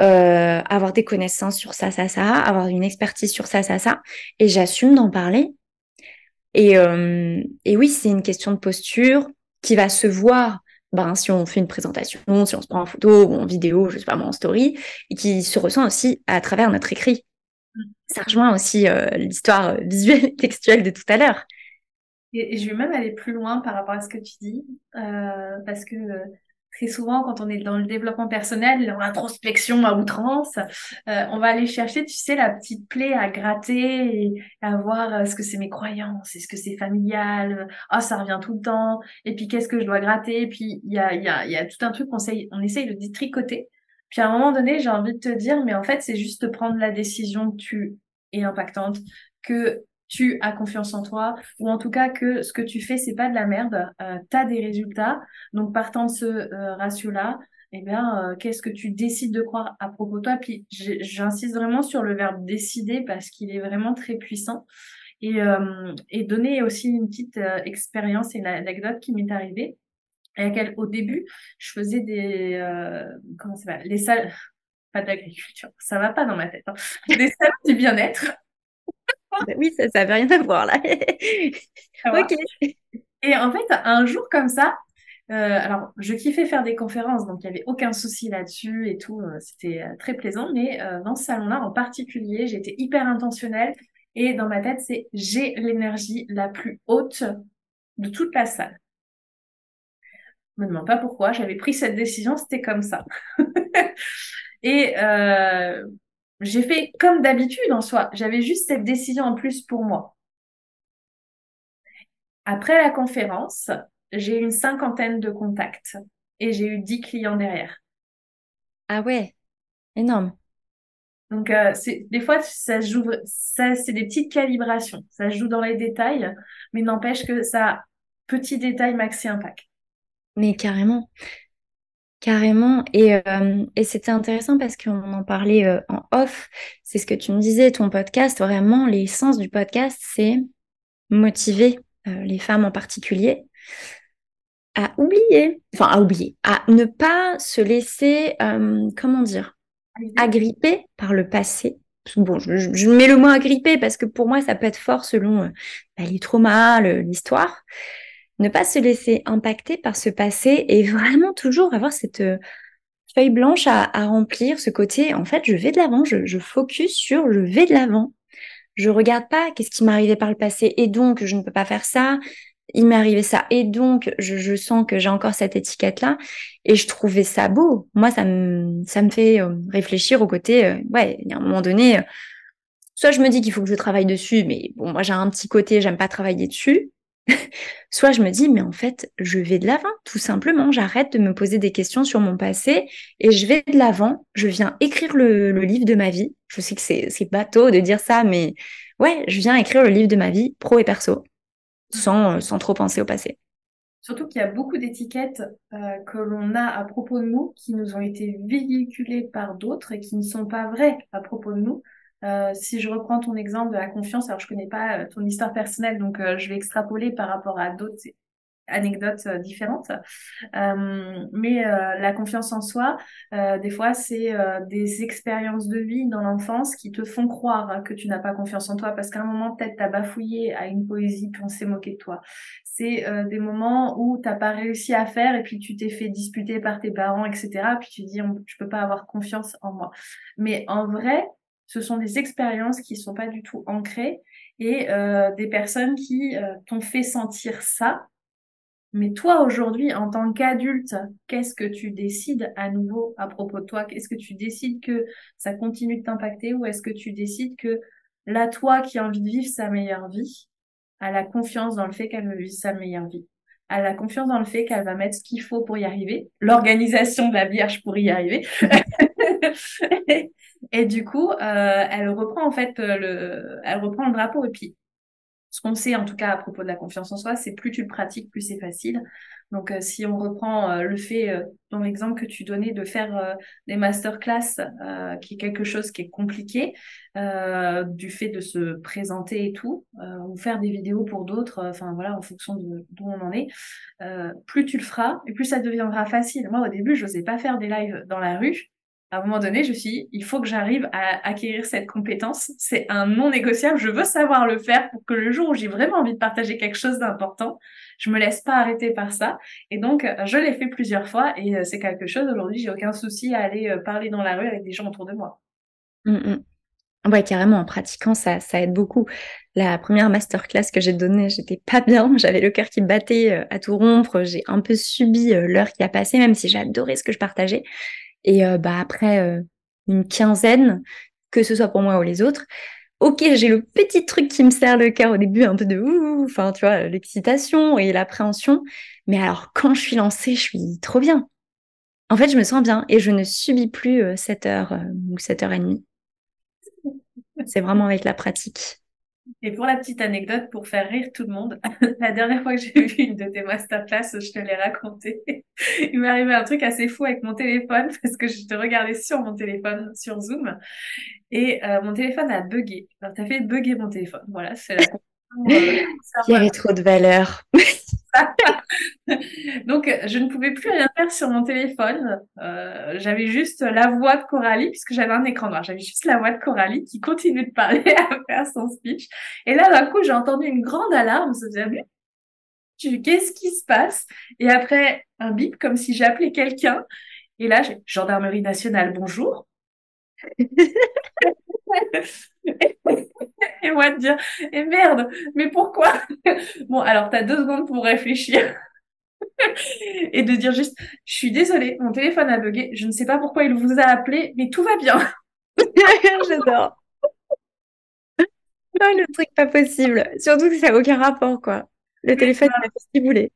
euh, avoir des connaissances sur ça, ça, ça, avoir une expertise sur ça, ça, ça, et j'assume d'en parler. Et, euh, et oui, c'est une question de posture qui va se voir ben, si on fait une présentation, si on se prend en photo ou en vidéo, je sais pas moi, en story, et qui se ressent aussi à travers notre écrit. Mm. Ça rejoint aussi euh, l'histoire visuelle, [laughs] textuelle de tout à l'heure. Et, je vais même aller plus loin par rapport à ce que tu dis, euh, parce que euh, très souvent, quand on est dans le développement personnel, dans l'introspection à outrance, euh, on va aller chercher, tu sais, la petite plaie à gratter et à voir euh, ce que c'est mes croyances, est-ce que c'est familial, ah ça revient tout le temps, et puis qu'est-ce que je dois gratter, et puis il y a, y, a, y a tout un truc qu'on essaye, on essaye de détricoter. Puis à un moment donné, j'ai envie de te dire, mais en fait, c'est juste de prendre la décision que tu es impactante, que tu as confiance en toi ou en tout cas que ce que tu fais c'est pas de la merde, euh, tu as des résultats. Donc partant de ce euh, ratio là, eh bien euh, qu'est-ce que tu décides de croire à propos de toi? Puis j'insiste vraiment sur le verbe décider parce qu'il est vraiment très puissant. Et, euh, et donner aussi une petite expérience et une anecdote qui m'est arrivée. Et laquelle, au début, je faisais des comment ça va les salles [laughs] pas d'agriculture, ça va pas dans ma tête. Hein. Des salles du bien-être bah oui, ça n'avait rien à voir là. ok. Et en fait, un jour comme ça, euh, alors je kiffais faire des conférences, donc il n'y avait aucun souci là-dessus et tout, euh, c'était euh, très plaisant. Mais euh, dans ce salon-là en particulier, j'étais hyper intentionnelle et dans ma tête, c'est j'ai l'énergie la plus haute de toute la salle. Je me demande pas pourquoi, j'avais pris cette décision, c'était comme ça. [laughs] et j'ai fait comme d'habitude en soi. J'avais juste cette décision en plus pour moi. Après la conférence, j'ai eu une cinquantaine de contacts et j'ai eu dix clients derrière. Ah ouais, énorme. Donc euh, des fois ça joue ça c'est des petites calibrations, ça joue dans les détails, mais n'empêche que ça petit détail maxi impact. Mais carrément. Carrément. Et, euh, et c'était intéressant parce qu'on en parlait euh, en off. C'est ce que tu me disais, ton podcast, vraiment, l'essence du podcast, c'est motiver euh, les femmes en particulier à oublier, enfin à oublier, à ne pas se laisser, comment dire, agripper par le passé. Bon, je, je, mets le mot agripper parce que pour moi, ça peut être fort selon bah, les traumas, l'histoire ne pas se laisser impacter par ce passé et vraiment toujours avoir cette euh, feuille blanche à, remplir, ce côté, en fait, je vais de l'avant, je, focus sur je vais de l'avant. Je regarde pas qu'est-ce qui arrivé par le passé et donc je ne peux pas faire ça. Il m'est arrivé ça et donc je, sens que j'ai encore cette étiquette-là et je trouvais ça beau. Moi, ça me, ça fait euh, réfléchir au côté, euh, ouais, il y a un moment donné, soit je me dis qu'il faut que je travaille dessus, mais bon, moi j'ai un petit côté, j'aime pas travailler dessus. [laughs] soit je me dis, mais en fait, je vais de l'avant, tout simplement. J'arrête de me poser des questions sur mon passé et je vais de l'avant. Je viens écrire le, livre de ma vie. Je sais que c'est bateau de dire ça, mais ouais, je viens écrire le livre de ma vie, pro et perso, sans, sans trop penser au passé. Surtout qu'il y a beaucoup d'étiquettes euh, que l'on a à propos de nous qui nous ont été véhiculées par d'autres et qui ne sont pas vraies à propos de nous. Euh, si je reprends ton exemple de la confiance, alors je connais pas euh, ton histoire personnelle, donc je vais extrapoler par rapport à d'autres anecdotes euh, différentes. Euh, mais euh, la confiance en soi, des fois, c'est des expériences de vie dans l'enfance qui te font croire que tu n'as pas confiance en toi parce qu'à un moment, peut-être, t'as bafouillé à une poésie puis on s'est moqué de toi. C'est des moments où t'as pas réussi à faire et puis tu t'es fait disputer par tes parents, etc. Puis tu dis, je peux pas avoir confiance en moi. Mais en vrai, ce sont des expériences qui sont pas du tout ancrées et des personnes qui t'ont fait sentir ça mais toi, aujourd'hui, en tant qu'adulte, qu'est-ce que tu décides à nouveau à propos de toi? Est-ce que tu décides que ça continue de t'impacter ou est-ce que tu décides que là, toi qui as envie de vivre sa meilleure vie, a la confiance dans le fait qu'elle veut vivre sa meilleure vie a la confiance dans le fait qu'elle va mettre ce qu'il faut pour y arriver, l'organisation de la Vierge pour y arriver. [laughs] [laughs] et, du coup, euh, elle reprend en fait le, elle reprend le drapeau et puis ce qu'on sait en tout cas à propos de la confiance en soi, c'est plus tu le pratiques, plus c'est facile. Donc euh, si on reprend euh, le fait, euh, dans l'exemple que tu donnais, de faire des masterclass, qui est quelque chose qui est compliqué, du fait de se présenter et tout, ou faire des vidéos pour d'autres, enfin voilà, en fonction de d'où on en est, plus tu le feras et plus ça deviendra facile. Moi au début, je n'osais pas faire des lives dans la rue à un moment donné, je me suis dit, il faut que j'arrive à acquérir cette compétence. C'est un non négociable. Je veux savoir le faire pour que le jour où j'ai vraiment envie de partager quelque chose d'important, je me laisse pas arrêter par ça. Et donc, je l'ai fait plusieurs fois et euh, c'est quelque chose. Aujourd'hui, j'ai aucun souci à aller euh, parler dans la rue avec des gens autour de moi. Mmh, mmh. Ouais, carrément, en pratiquant, ça, ça aide beaucoup. La première masterclass que j'ai donnée, j'étais pas bien, [laughs] j'avais le cœur qui battait euh, à tout rompre, j'ai un peu subi l'heure qui a passé, même si adoré ce que je partageais. Et euh, bah, après euh, une quinzaine, que ce soit pour moi ou les autres, ok, j'ai le petit truc qui me serre le cœur au début, un peu de ouh, enfin, tu vois, l'excitation et l'appréhension. Mais alors, quand je suis lancée, je suis trop bien. En fait, je me sens bien et je ne subis plus 7 euh, heures ou 7 heures et demie. C'est vraiment avec la pratique. Et pour la petite anecdote, pour faire rire tout le monde, [laughs] la dernière fois que j'ai vu une de tes masterclass, je te l'ai raconté. [laughs] Il m'est arrivé un truc assez fou avec mon téléphone [laughs] parce que je te regardais sur mon téléphone, sur Zoom, et euh, mon téléphone a bugué. Alors, t'as fait bugger mon téléphone. Voilà, c'est la Il y avait trop de valeur. [laughs] Donc, je ne pouvais plus rien faire sur mon téléphone. Euh, j'avais juste la voix de Coralie, puisque j'avais un écran noir. J'avais juste la voix de Coralie qui continue de parler [laughs] à faire son speech. Et là, d'un coup, j'ai entendu une grande alarme. Qu'est-ce qui se passe? Et après, un bip, comme si j'appelais quelqu'un. Et là, j'ai gendarmerie nationale, bonjour. [laughs] [laughs] et moi de dire, et merde, mais pourquoi [laughs] Bon, alors t'as deux secondes pour réfléchir. [laughs] et de dire juste, je suis désolée, mon téléphone a bugué, je ne sais pas pourquoi il vous a appelé, mais tout va bien. J'adore. Oh, le truc pas possible. Surtout que ça n'a aucun rapport, quoi. Le téléphone, il a fait ce qu'il voulait.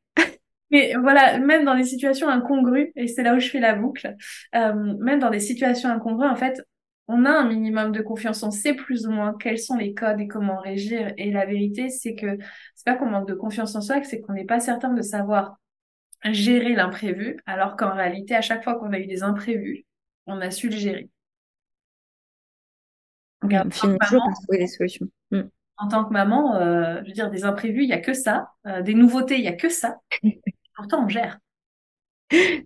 Mais voilà, même dans des situations incongrues, et c'est là où je fais la boucle, euh, même dans des situations incongrues, en fait, on a un minimum de confiance, on sait plus ou moins quels sont les codes et comment régir. Et la vérité, c'est que c'est pas qu'on manque de confiance en soi, c'est qu'on n'est pas certain de savoir gérer l'imprévu, alors qu'en réalité, à chaque fois qu'on a eu des imprévus, on a su le gérer. on finit toujours par trouver des solutions. Mm. En tant que maman, euh, je veux dire, des imprévus, il y a que ça. Euh, des nouveautés, il y a que ça. [laughs] Pourtant, on gère.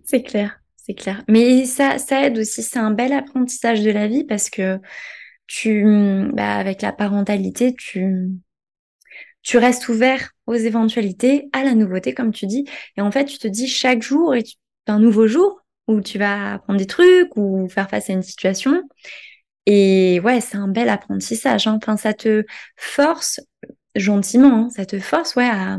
C'est clair c'est clair. Mais ça, ça aide aussi, c'est un bel apprentissage de la vie parce que tu, bah, avec la parentalité, tu, tu restes ouvert aux éventualités, à la nouveauté, comme tu dis. Et en fait, tu te dis chaque jour un nouveau jour où tu vas apprendre des trucs ou faire face à une situation. Et ouais, c'est un bel apprentissage. Hein. Enfin, ça te force gentiment, hein, ça te force ouais à,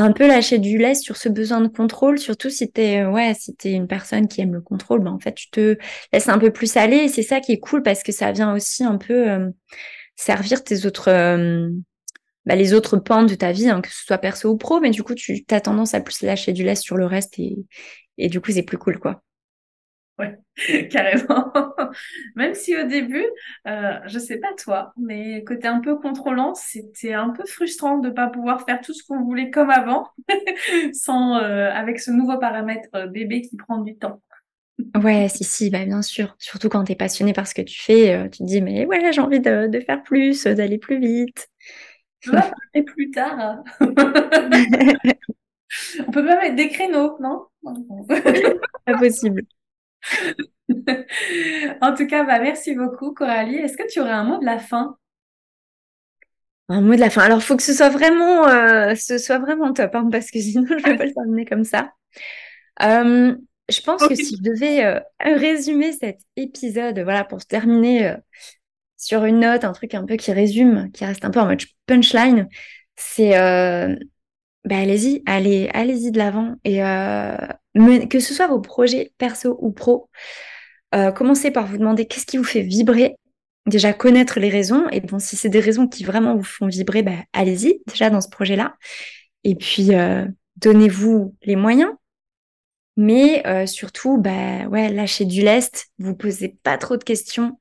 un peu lâcher du lest sur ce besoin de contrôle, surtout si t'es euh, ouais, si t'es une personne qui aime le contrôle, ben en fait tu te laisses un peu plus aller et c'est ça qui est cool parce que ça vient aussi un peu euh, servir tes autres, bah, les autres pans de ta vie, hein, que ce soit perso ou pro, mais du coup, tu as tendance à plus lâcher du lest sur le reste et, et du coup, c'est plus cool, quoi. Ouais, [laughs] carrément. Même si au début, euh, je sais pas toi, mais côté un peu contrôlant, c'était un peu frustrant de pas pouvoir faire tout ce qu'on voulait comme avant, [laughs] sans euh, avec ce nouveau paramètre euh, bébé qui prend du temps. Ouais, si, si, bah bien sûr. Surtout quand tu es passionné par ce que tu fais, euh, tu te dis, mais ouais, j'ai envie de, de, faire plus, d'aller plus vite. On va parler plus tard. [laughs] On peut même mettre des créneaux, non? Pas possible. [laughs] en tout cas, bah, merci beaucoup, Coralie. Est-ce que tu aurais un mot de la fin? Un mot de la fin. Alors, il faut que ce soit vraiment, euh, ce soit vraiment top, hein, parce que sinon, je ne vais pas le terminer comme ça. Euh, je pense que si je devais euh, résumer cet épisode, voilà, pour se terminer sur une note, un truc un peu qui résume, qui reste un peu en mode punchline, c'est euh, bah, allez-y, allez, allez-y de l'avant et que ce soit vos projets perso ou pro, commencez par vous demander qu'est-ce qui vous fait vibrer. Déjà connaître les raisons et bon si c'est des raisons qui vraiment vous font vibrer, bah, allez-y déjà dans ce projet-là. Et puis donnez-vous les moyens mais euh, surtout, bah lâchez du lest, vous posez pas trop de questions.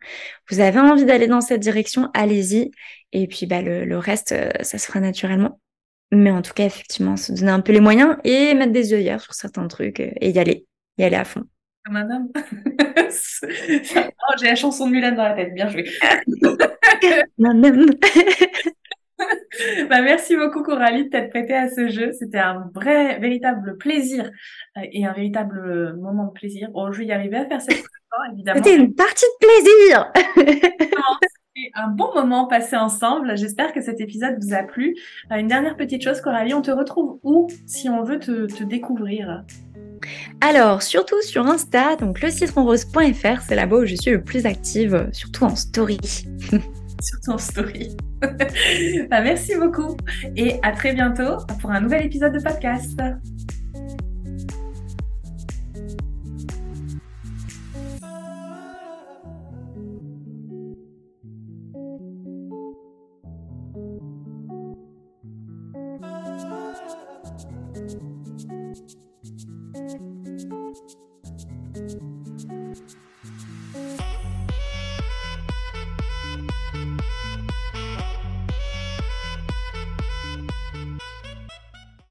Vous avez envie d'aller dans cette direction, allez-y. Et puis le, le reste, euh, ça se fera naturellement. Mais en tout cas, effectivement, se donner un peu les moyens et mettre des œillères sur certains trucs euh, et y aller, y aller à fond. Madame, [laughs] oh, j'ai la chanson de Mulan dans la tête, bien joué. [laughs] [laughs] Bah, merci beaucoup Coralie de t'être prêtée à ce jeu. C'était un vrai, véritable plaisir euh, et un véritable moment de plaisir. Bon, je vais y arriver à faire cette fois, évidemment. C'était une partie de plaisir. Un bon moment passé ensemble. J'espère que cet épisode vous a plu. Euh, une dernière petite chose, Coralie, on te retrouve où si on veut te, te découvrir? Alors, surtout sur Insta, donc le citronrose.fr, c'est là-bas où je suis le plus active, surtout en story. [laughs] sur ton story. [laughs] bah, merci beaucoup et à très bientôt pour un nouvel épisode de podcast.